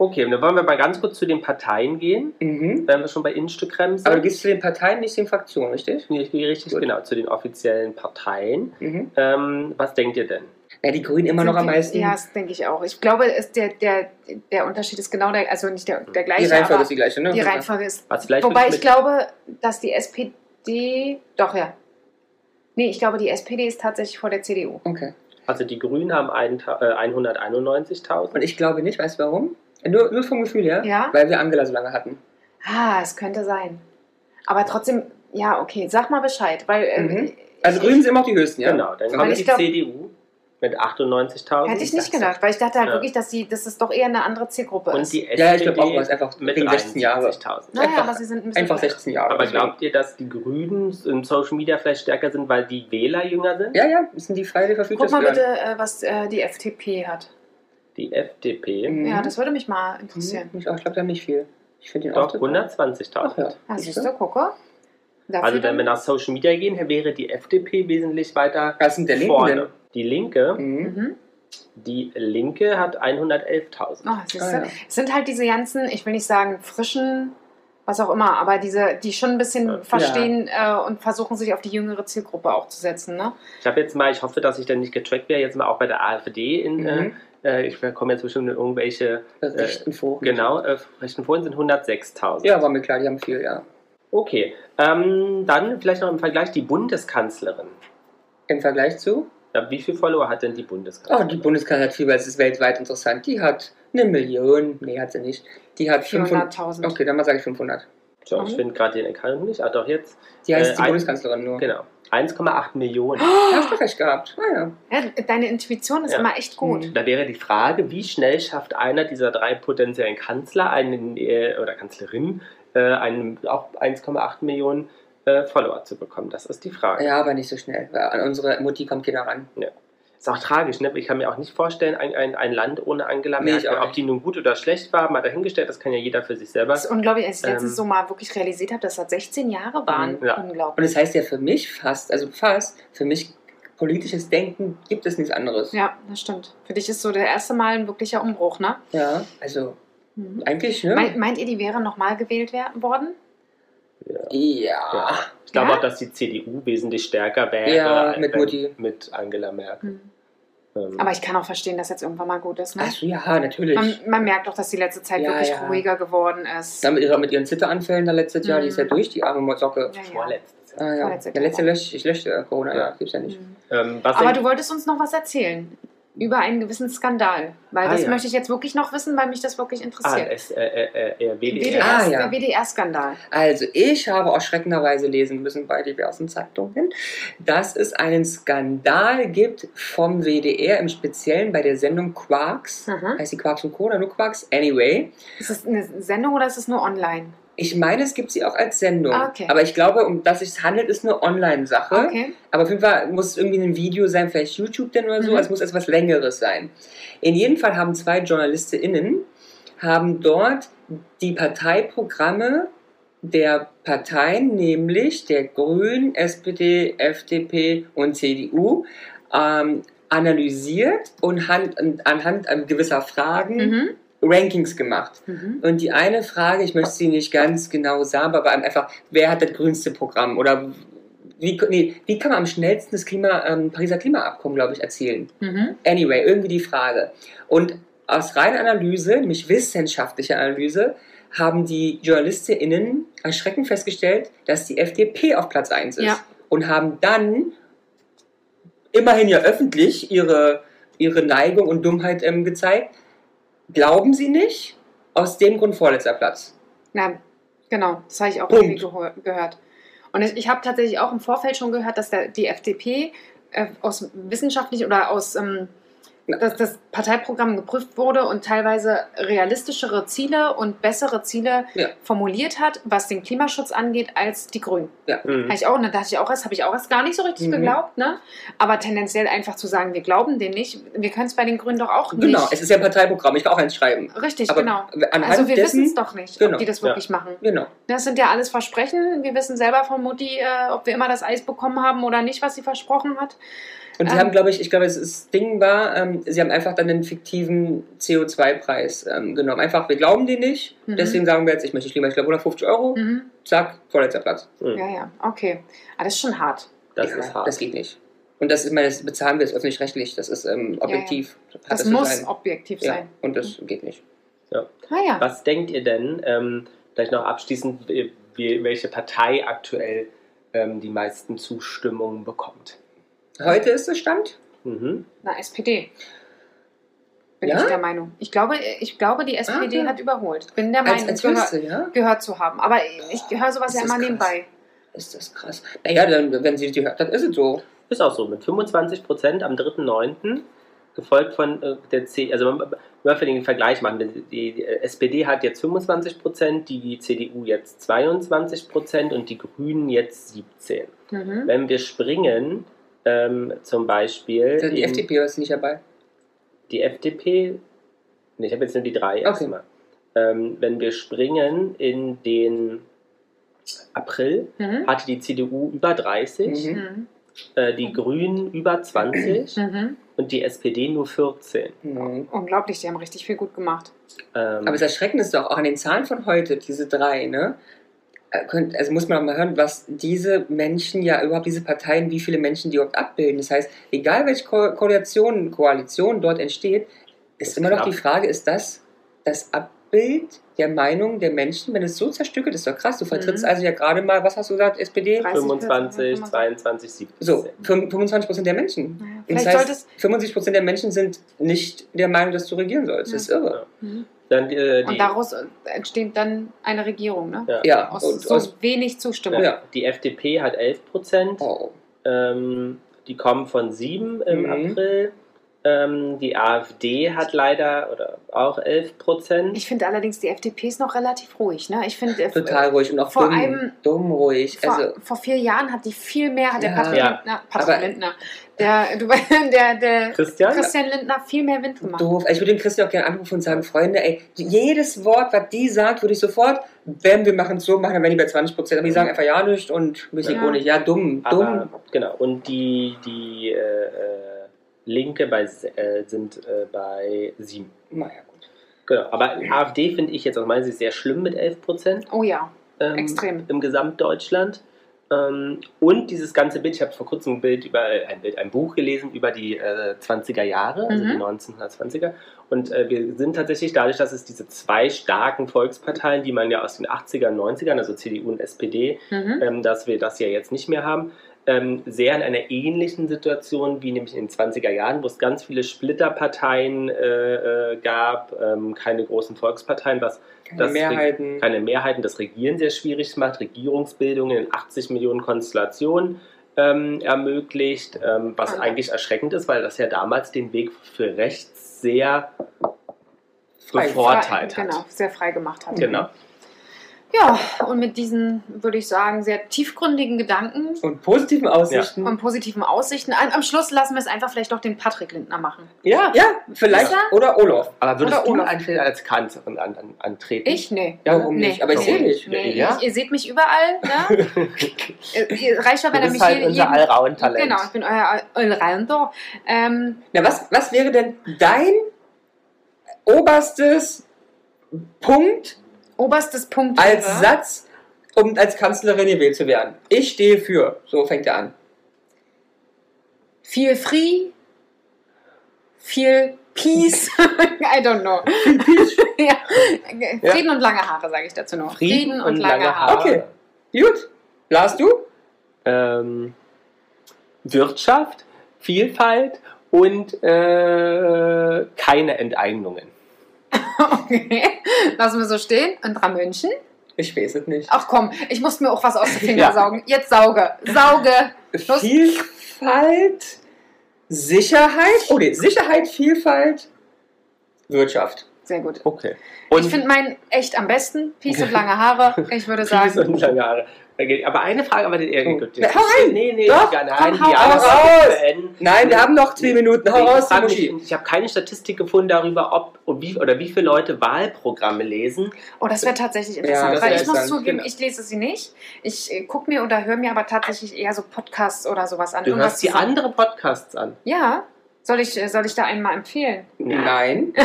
Okay, und dann wollen wir mal ganz kurz zu den Parteien gehen, Mhm. wenn wir schon bei Instagram sind. Aber du gehst zu den Parteien, nicht zu den Fraktionen, richtig? Nee, ich gehe richtig, Gut. genau, zu den offiziellen Parteien. Mhm. Ähm, was denkt ihr denn? Ja, die Grünen immer noch am die- meisten. Ja, das denke ich auch. Ich glaube, es, der, der, der Unterschied ist genau der, also nicht der, der die gleiche, Reihenfolge aber ist die gleiche, ne? die Reihenfolge ist. Was vielleicht Wobei wirklich ich glaube, dass die SPD. Doch, ja. Nee, ich glaube, die SPD ist tatsächlich vor der CDU. Okay. Also die Grünen haben ein, äh, 191.000. Und ich glaube nicht, weißt du warum? Nur, nur vom Gefühl her, Ja? weil wir Angela so lange hatten. Ah, es könnte sein. Aber trotzdem, ja, okay, sag mal Bescheid, weil. äh, Mhm. Also Grünen sind immer auch die höchsten, ja? Genau, dann kommt ich die glaub- CDU mit 98.000. Hätte ich nicht gedacht, weil ich dachte halt Ja. wirklich, dass, die, dass es doch eher eine andere Zielgruppe Und ist. die SPD Ja, ich glaube auch, weil es einfach mit wegen 16 Jahre. 73.000. naja, einfach- aber sie sind ein bisschen. Einfach 16 Jahre. Aber glaubt ihr, dass die Grünen in Social Media vielleicht stärker sind, weil die Wähler jünger sind? Ja, ja, sind die for Future Guck mal bitte, äh, was äh, die FDP hat. Die FDP. Mhm. Ja, das würde mich mal interessieren. Mhm. Ich, glaube, da haben nicht viel. Ich finde Doch, Auftritt- 120.000. Ach ja. Ah, siehst du, gucke. Dafür Also wenn wir nach Social Media gehen, wäre die FDP wesentlich weiter Was sind der Linken vorne. Die Linke? Mhm. Mhm. die Linke hat 111.000. Oh, siehst Ah, ja. Es sind halt diese ganzen, ich will nicht sagen frischen, was auch immer, aber diese, die schon ein bisschen Ja. verstehen äh, und versuchen, sich auf die jüngere Zielgruppe auch zu setzen. Ne? Ich habe jetzt mal, ich hoffe, dass ich dann nicht getrackt werde, jetzt mal auch bei der AfD in, Mhm. äh, ich komme jetzt bestimmt in irgendwelche, Rechten Foren. genau, äh, rechten Foren sind 106.000. Ja, war mir klar, die haben viel, ja. Okay, ähm, dann vielleicht noch im Vergleich die Bundeskanzlerin. Im Vergleich zu? Ja, wie viele Follower hat denn die Oh, Bundeskanzlerin? die Bundeskanzlerin hat viel, weil es ist weltweit interessant. Die hat eine Million. Nee, hat sie nicht. Die hat 500. 400.000. Okay, dann mal sage ich 500. so, ich finde gerade den Account nicht. Ah, doch, jetzt. Die heißt Äh, die ein- Bundeskanzlerin nur. Genau. 1,8 Millionen. Ja, hast du recht gehabt. Ah, ja. Ja, deine Intuition ist Ja. immer echt gut. Da wäre die Frage, wie schnell schafft einer dieser drei potenziellen Kanzler einen, äh, oder Kanzlerin äh, einen auch 1,8 Millionen äh, Follower zu bekommen? Das ist die Frage. ja, aber nicht so schnell. An unsere Mutti kommt keiner ran. Ist auch tragisch, ne? Ich kann mir auch nicht vorstellen, ein, ein, ein Land ohne Angela Nee, ich Merkel. auch Ob die nun gut oder schlecht war, mal dahingestellt, das kann ja jeder für sich selber. Das ist unglaublich, als ich letztens Ähm, so mal wirklich realisiert habe, dass das 16 Jahre waren. Ja. Und Unglaublich. das heißt ja für mich fast, also fast, für mich politisches Denken gibt es nichts anderes. Ja, das stimmt. Für dich ist so der erste Mal ein wirklicher Umbruch, ne? Ja, also Mhm. eigentlich, ne? Meint, meint ihr, die wäre nochmal gewählt werden worden? Ja. Ja. Ich glaube Ja? auch, dass die CDU wesentlich stärker wäre Ja, mit Mutti. mit Angela Merkel. Ähm, Aber ich kann auch verstehen, dass jetzt irgendwann mal gut ist, ne? Ach, ja, natürlich. Man, man merkt doch, dass die letzte Zeit Ja, wirklich ja. ruhiger geworden ist. Dann mit, ihrer, mit ihren Zitteranfällen da letztes Jahr, Mhm. die ist ja durch, die arme Socke. Ja, ja. vorletztes Jahr. Ah, ja. Vorletzte Der letzte löscht, ich lösche äh, Corona, ja, Ja. gibt's ja nicht. Mhm. Ähm, was Aber du wolltest uns noch was erzählen über einen gewissen Skandal. Weil Ah, das ja. möchte ich jetzt wirklich noch wissen, weil mich das wirklich Ah, interessiert. es, äh, äh, äh, WDR. WDR, Ah, ja. Der WDR-Skandal. Also, ich habe erschreckenderweise lesen müssen bei diversen Zeitungen, dass es einen Skandal gibt vom WDR, im Speziellen bei der Sendung Quarks. Mhm. Heißt die Quarks und Co. oder nur Quarks? Anyway. Ist es eine Sendung oder ist es nur online? Ich meine, es gibt sie auch als Sendung. Ah, okay. Aber ich glaube, um das es handelt, ist eine Online-Sache. Okay. Aber auf jeden Fall muss es irgendwie ein Video sein, vielleicht YouTube denn oder so. Mhm. Es muss etwas Längeres sein. In jedem Fall haben zwei JournalistInnen haben dort die Parteiprogramme der Parteien, nämlich der Grünen, SPD, FDP und CDU, ähm, analysiert und han- anhand gewisser Fragen Mhm. Rankings gemacht. Mhm. Und die eine Frage, ich möchte sie nicht ganz genau sagen, aber einfach, wer hat das grünste Programm? Oder wie, nee, wie kann man am schnellsten das Klima, ähm, Pariser Klimaabkommen, glaube ich, erzielen? Mhm. Anyway, irgendwie die Frage. Und aus reiner Analyse, nämlich wissenschaftlicher Analyse, haben die JournalistInnen erschreckend festgestellt, dass die FDP auf Platz 1 ist. Ja. Und haben dann immerhin ja öffentlich ihre, ihre Neigung und Dummheit ähm, gezeigt. Glauben Sie nicht? Aus dem Grund vorletzter Platz. Nein, genau, das habe ich auch Punkt. irgendwie geho- gehört. Und ich, ich habe tatsächlich auch im Vorfeld schon gehört, dass der, die FDP äh, aus wissenschaftlich oder aus ähm, dass das Parteiprogramm geprüft wurde und teilweise realistischere Ziele und bessere Ziele Ja. formuliert hat, was den Klimaschutz angeht, als die Grünen. Mhm. Habe ich auch, ne, dachte ich auch erst, habe ich auch erst gar nicht so richtig Mhm. geglaubt, ne? Aber tendenziell einfach zu sagen, wir glauben den nicht. Wir können es bei den Grünen doch auch Genau, nicht. es ist ja ein Parteiprogramm, ich kann auch eins schreiben. Richtig, Aber genau. Also wir wissen es doch nicht, Genau, ob die das wirklich machen. Genau. Das sind ja alles Versprechen. Wir wissen selber von Mutti, äh, ob wir immer das Eis bekommen haben oder nicht, was sie versprochen hat. Und sie Ähm. haben, glaube ich, ich glaube, es- das Ding war, ähm, sie haben einfach dann den fiktiven CO2-Preis ähm, genommen. Einfach, wir glauben den nicht, Mhm. deswegen sagen wir jetzt, ich möchte lieber, ich glaube, 150 Euro, Mhm. zack, vorletzter Platz. Mhm. Ja, ja, okay. Aber das ist schon hart. Das ja, ist hart. Das geht nicht. Und das ist, ich meine, das bezahlen wir jetzt öffentlich-rechtlich, das ist ähm, objektiv. Hat Das, zu muss sein. objektiv Ja, sein. und das geht nicht. Naja. Was denkt ihr denn, ähm, vielleicht noch abschließend, welche Partei aktuell ähm, die meisten Zustimmungen bekommt? Heute ist der Stand? Mhm. Na, SPD. Bin Ja? ich der Meinung. Ich glaube, ich glaube die SPD Ah, ja. hat überholt. Bin der Als, Meinung, als gehör, höchste, ja? gehört zu haben. Aber ich höre sowas ja immer krass. nebenbei. Ist das krass. Naja, dann, wenn sie die hört, dann ist es so. Ist auch so, mit 25 Prozent am 3.9., gefolgt von äh, der C, also man, man für den Vergleich machen, die, die äh, SPD hat jetzt 25 Prozent, die CDU jetzt 22 Prozent und die Grünen jetzt 17. Mhm. Wenn wir springen, ähm, zum Beispiel Die in- FDP ist nicht dabei. die FDP, nee, ich habe jetzt nur die drei Okay. erstmal. Ähm, wenn wir springen in den April, Mhm. hatte die CDU über 30, Mhm. Mhm. äh, die Grünen über 20 Mhm. und die SPD nur 14. Mhm. Unglaublich, die haben richtig viel gut gemacht. Ähm, Aber das Erschreckende ist doch auch an den Zahlen von heute, diese drei, ne? Äh, könnt- Also muss man auch mal hören, was diese Menschen ja überhaupt, diese Parteien, wie viele Menschen die überhaupt abbilden. Das heißt, egal welche Ko Koalition, Koalition dort entsteht, ist Ist immer noch die Frage, ist das das Abbild der Meinung der Menschen, wenn es so zerstückelt ist, doch krass. Du vertrittst Mhm. also ja gerade mal, was hast du gesagt, SPD? 30 25, 22, 17. So, 25 Prozent der Menschen. Naja, das sollte heißt, es. 75 Prozent der Menschen sind nicht der Meinung, dass du regieren sollst. Das ist irre. Mhm. Dann, äh, die, Und daraus entsteht dann eine Regierung, ne? ja. Ja, Aus und so aus, wenig Zustimmung. Ja. die FDP hat 11 Prozent. oh, Ähm, die kommen von 7 im Mhm. April. Ähm, die AfD hat leider oder auch 11 Prozent. Ich finde allerdings, die FDP ist noch relativ ruhig. Ne? Ich finde, äh, total ruhig und auch vor dumm, allem- dumm ruhig. vor, Also, vor vier Jahren hat die viel mehr, hat der Ja. Patrick Ja. Lindner, Patrick Aber- Lindner, der, du, der, der Christian? Christian Lindner viel mehr Wind gemacht. doof. Ich würde den Christian auch gerne anrufen und sagen, Freunde, ey, jedes Wort, was die sagt, würde ich sofort, bam, wir machen es so, machen dann wenn die bei 20 Prozent. Aber die sagen einfach ja nicht und müssen Ja. nicht. Ja, dumm, Aber, dumm. genau. Und die, die äh, äh, Linke bei, äh, sind äh, bei 7. Naja, gut. Genau. Aber AfD finde ich jetzt aus meiner Sicht sehr schlimm mit 11 Prozent. Oh ja, ähm, Extrem. im Gesamtdeutschland. Ähm, und dieses ganze Bild, ich habe vor kurzem ein Bild über äh, ein Bild, ein Buch gelesen über die äh, 20er Jahre, also Mhm. die 1920er. Und äh, wir sind tatsächlich dadurch, dass es diese zwei starken Volksparteien, die man ja aus den 80er und 90ern, also CDU und SPD, mhm. ähm, dass wir das ja jetzt nicht mehr haben, ähm, sehr in einer ähnlichen Situation wie nämlich in den 20er Jahren, wo es ganz viele Splitterparteien äh, äh, gab, ähm, keine großen Volksparteien, was Keine Das- Mehrheiten. keine Mehrheiten das Regieren sehr schwierig macht, Regierungsbildungen in 80 Millionen Konstellationen ähm, ermöglicht, ähm, was Ja. eigentlich erschreckend ist, weil das ja damals den Weg für rechts sehr bevorteilt frei, hat. Genau, sehr frei gemacht hat. Genau. Ja, und mit diesen, würde ich sagen, sehr tiefgründigen Gedanken Und positiven Aussichten. und positiven Aussichten. Am Schluss lassen wir es einfach vielleicht doch den Patrick Lindner machen. Ja. Ja, vielleicht. Er? Oder Olaf. Aber würdest Oder du Olaf. als Kanzlerin an, an, antreten? Ich? Nee. Ja, warum Nee. nicht? Aber ich sehe dich. Nee, Ja? ich, ihr seht mich überall. Ne? Reicht ja, wenn er mich halt jeden, unser Allround-Talent. Genau, ich bin euer Allrounder. Ähm, Na, was, was wäre denn dein oberstes Punkt oberstes Punkt als wäre, Satz, um als Kanzlerin gewählt zu werden? Ich stehe für. So fängt er an. viel Free, viel Peace. I don't know. ja. Frieden und lange Haare, sage ich dazu noch. Frieden und lange Haare. Okay, gut. Lars, du? ähm, Wirtschaft, Vielfalt und äh, keine Enteignungen. Okay, lassen wir so stehen. Und Ramönchen? Ich weiß es nicht. Ach komm, ich muss mir auch was aus den Fingern Ja. saugen. Jetzt sauge. Sauge. Los. Vielfalt, Sicherheit. Oh nee, Sicherheit, Vielfalt, Wirtschaft. Sehr gut. Okay. ich finde meinen echt am besten. Peace und lange Haare. Ich würde sagen. Peace und lange Haare. Aber eine Frage, aber Oh. gut. Na, hau rein. Nee, nee, Doch, ja, nein, komm, hau raus. Nein, wir haben noch zwei Minuten. Hau ich raus, Muschi. ich habe keine Statistik gefunden darüber, ob und wie, oder wie viele Leute Wahlprogramme lesen. Oh, das wäre tatsächlich Ja, interessant. das weil ich muss zugeben, genau. ich lese sie nicht. Ich äh, gucke mir oder höre mir aber tatsächlich eher so Podcasts oder sowas an. Du hörst die andere Podcasts an. Ja. Soll ich, äh, soll ich da einen mal empfehlen? Nein.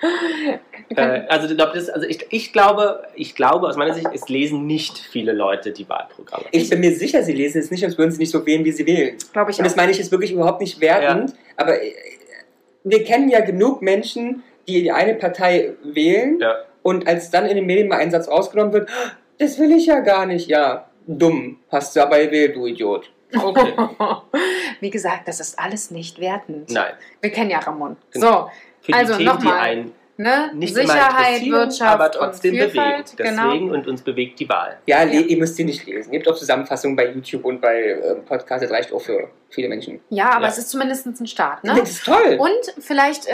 Äh, also, das, also ich, ich, glaube, ich glaube, aus meiner Sicht, es lesen nicht viele Leute die Wahlprogramme. Ich bin mir sicher, sie lesen es nicht, sonst würden sie nicht so wählen, wie sie wählen. Glaube ich Und das auch. meine ich jetzt wirklich überhaupt nicht wertend, aber äh, wir kennen ja genug Menschen, die die eine Partei wählen Ja. und als dann in den Medien mal ein Satz rausgenommen wird, das will ich ja gar nicht. Ja, dumm, hast du aber gewählt, du Idiot. Okay. Wie gesagt, das ist alles nicht wertend. Nein. Wir kennen ja Ramon. Genau. So, Für Also, nochmal. Ne? nicht Sicherheit, Wirtschaft aber trotzdem und Vielfalt. bewegen. Genau. Deswegen und uns bewegt die Wahl. Ja, Ja. ihr müsst sie nicht lesen. Ihr habt auch Zusammenfassungen bei YouTube und bei äh, Podcasts, das reicht auch für viele Menschen. Ja, aber Ja. es ist zumindest ein Start. Ne? Das ist toll. Und vielleicht äh,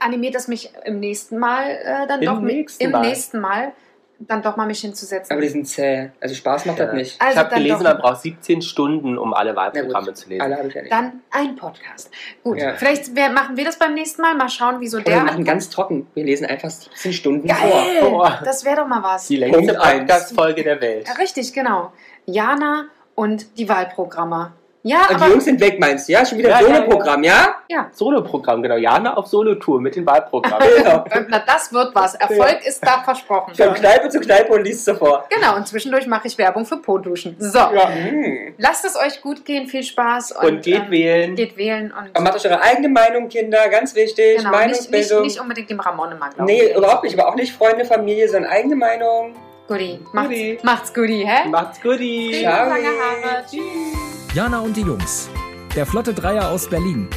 animiert es mich im nächsten Mal äh, dann Im doch nächsten im Mal. nächsten Mal dann doch mal mich hinzusetzen. aber die sind zäh. Also Spaß macht Ja. das nicht. Also ich habe gelesen, doch- man braucht 17 Stunden, um alle Wahlprogramme zu lesen. Alle habe ich ja nicht. dann ein Podcast. Gut, Ja. vielleicht machen wir das beim nächsten Mal. Mal schauen, wieso Oder der. wir machen ankommt. ganz trocken. Wir lesen einfach 17 Stunden Geil! vor. Das wäre doch mal was. Die längste. Podcast-Folge der Welt. Ja, richtig, genau. Jana und die Wahlprogramme. Ja, Und die aber Jungs sind weg, meinst du? Ja, schon wieder Ja, so ja, ja. Programm, ja? Solo-Programm, genau. Jana auf Solo-Tour mit den Wahlprogrammen. Genau. na, das wird was. Erfolg ist da versprochen. Von Kneipe zu Kneipe und liest sofort. Genau, und zwischendurch mache ich Werbung für Po-Duschen. So, Hm. lasst es euch gut gehen, viel Spaß und, Und geht ähm, wählen. geht wählen und Aber macht euch eure eigene Meinung, Kinder, ganz wichtig. genau, nicht, nicht, Meinungsbildung. nicht unbedingt dem Ramon immer glauben. nee, überhaupt nicht, aber auch nicht Freunde, Familie, sondern eigene Meinung. Guti, macht's, Guti. macht's Guti, hä? Macht's guti. Ciao. lange Haare. Tschüss. Jana und die Jungs. Der Flotte Dreier aus Berlin.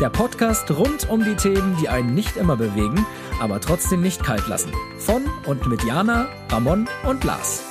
Der Podcast rund um die Themen, die einen nicht immer bewegen, aber trotzdem nicht kalt lassen. Von und mit Jana, Ramon und Lars.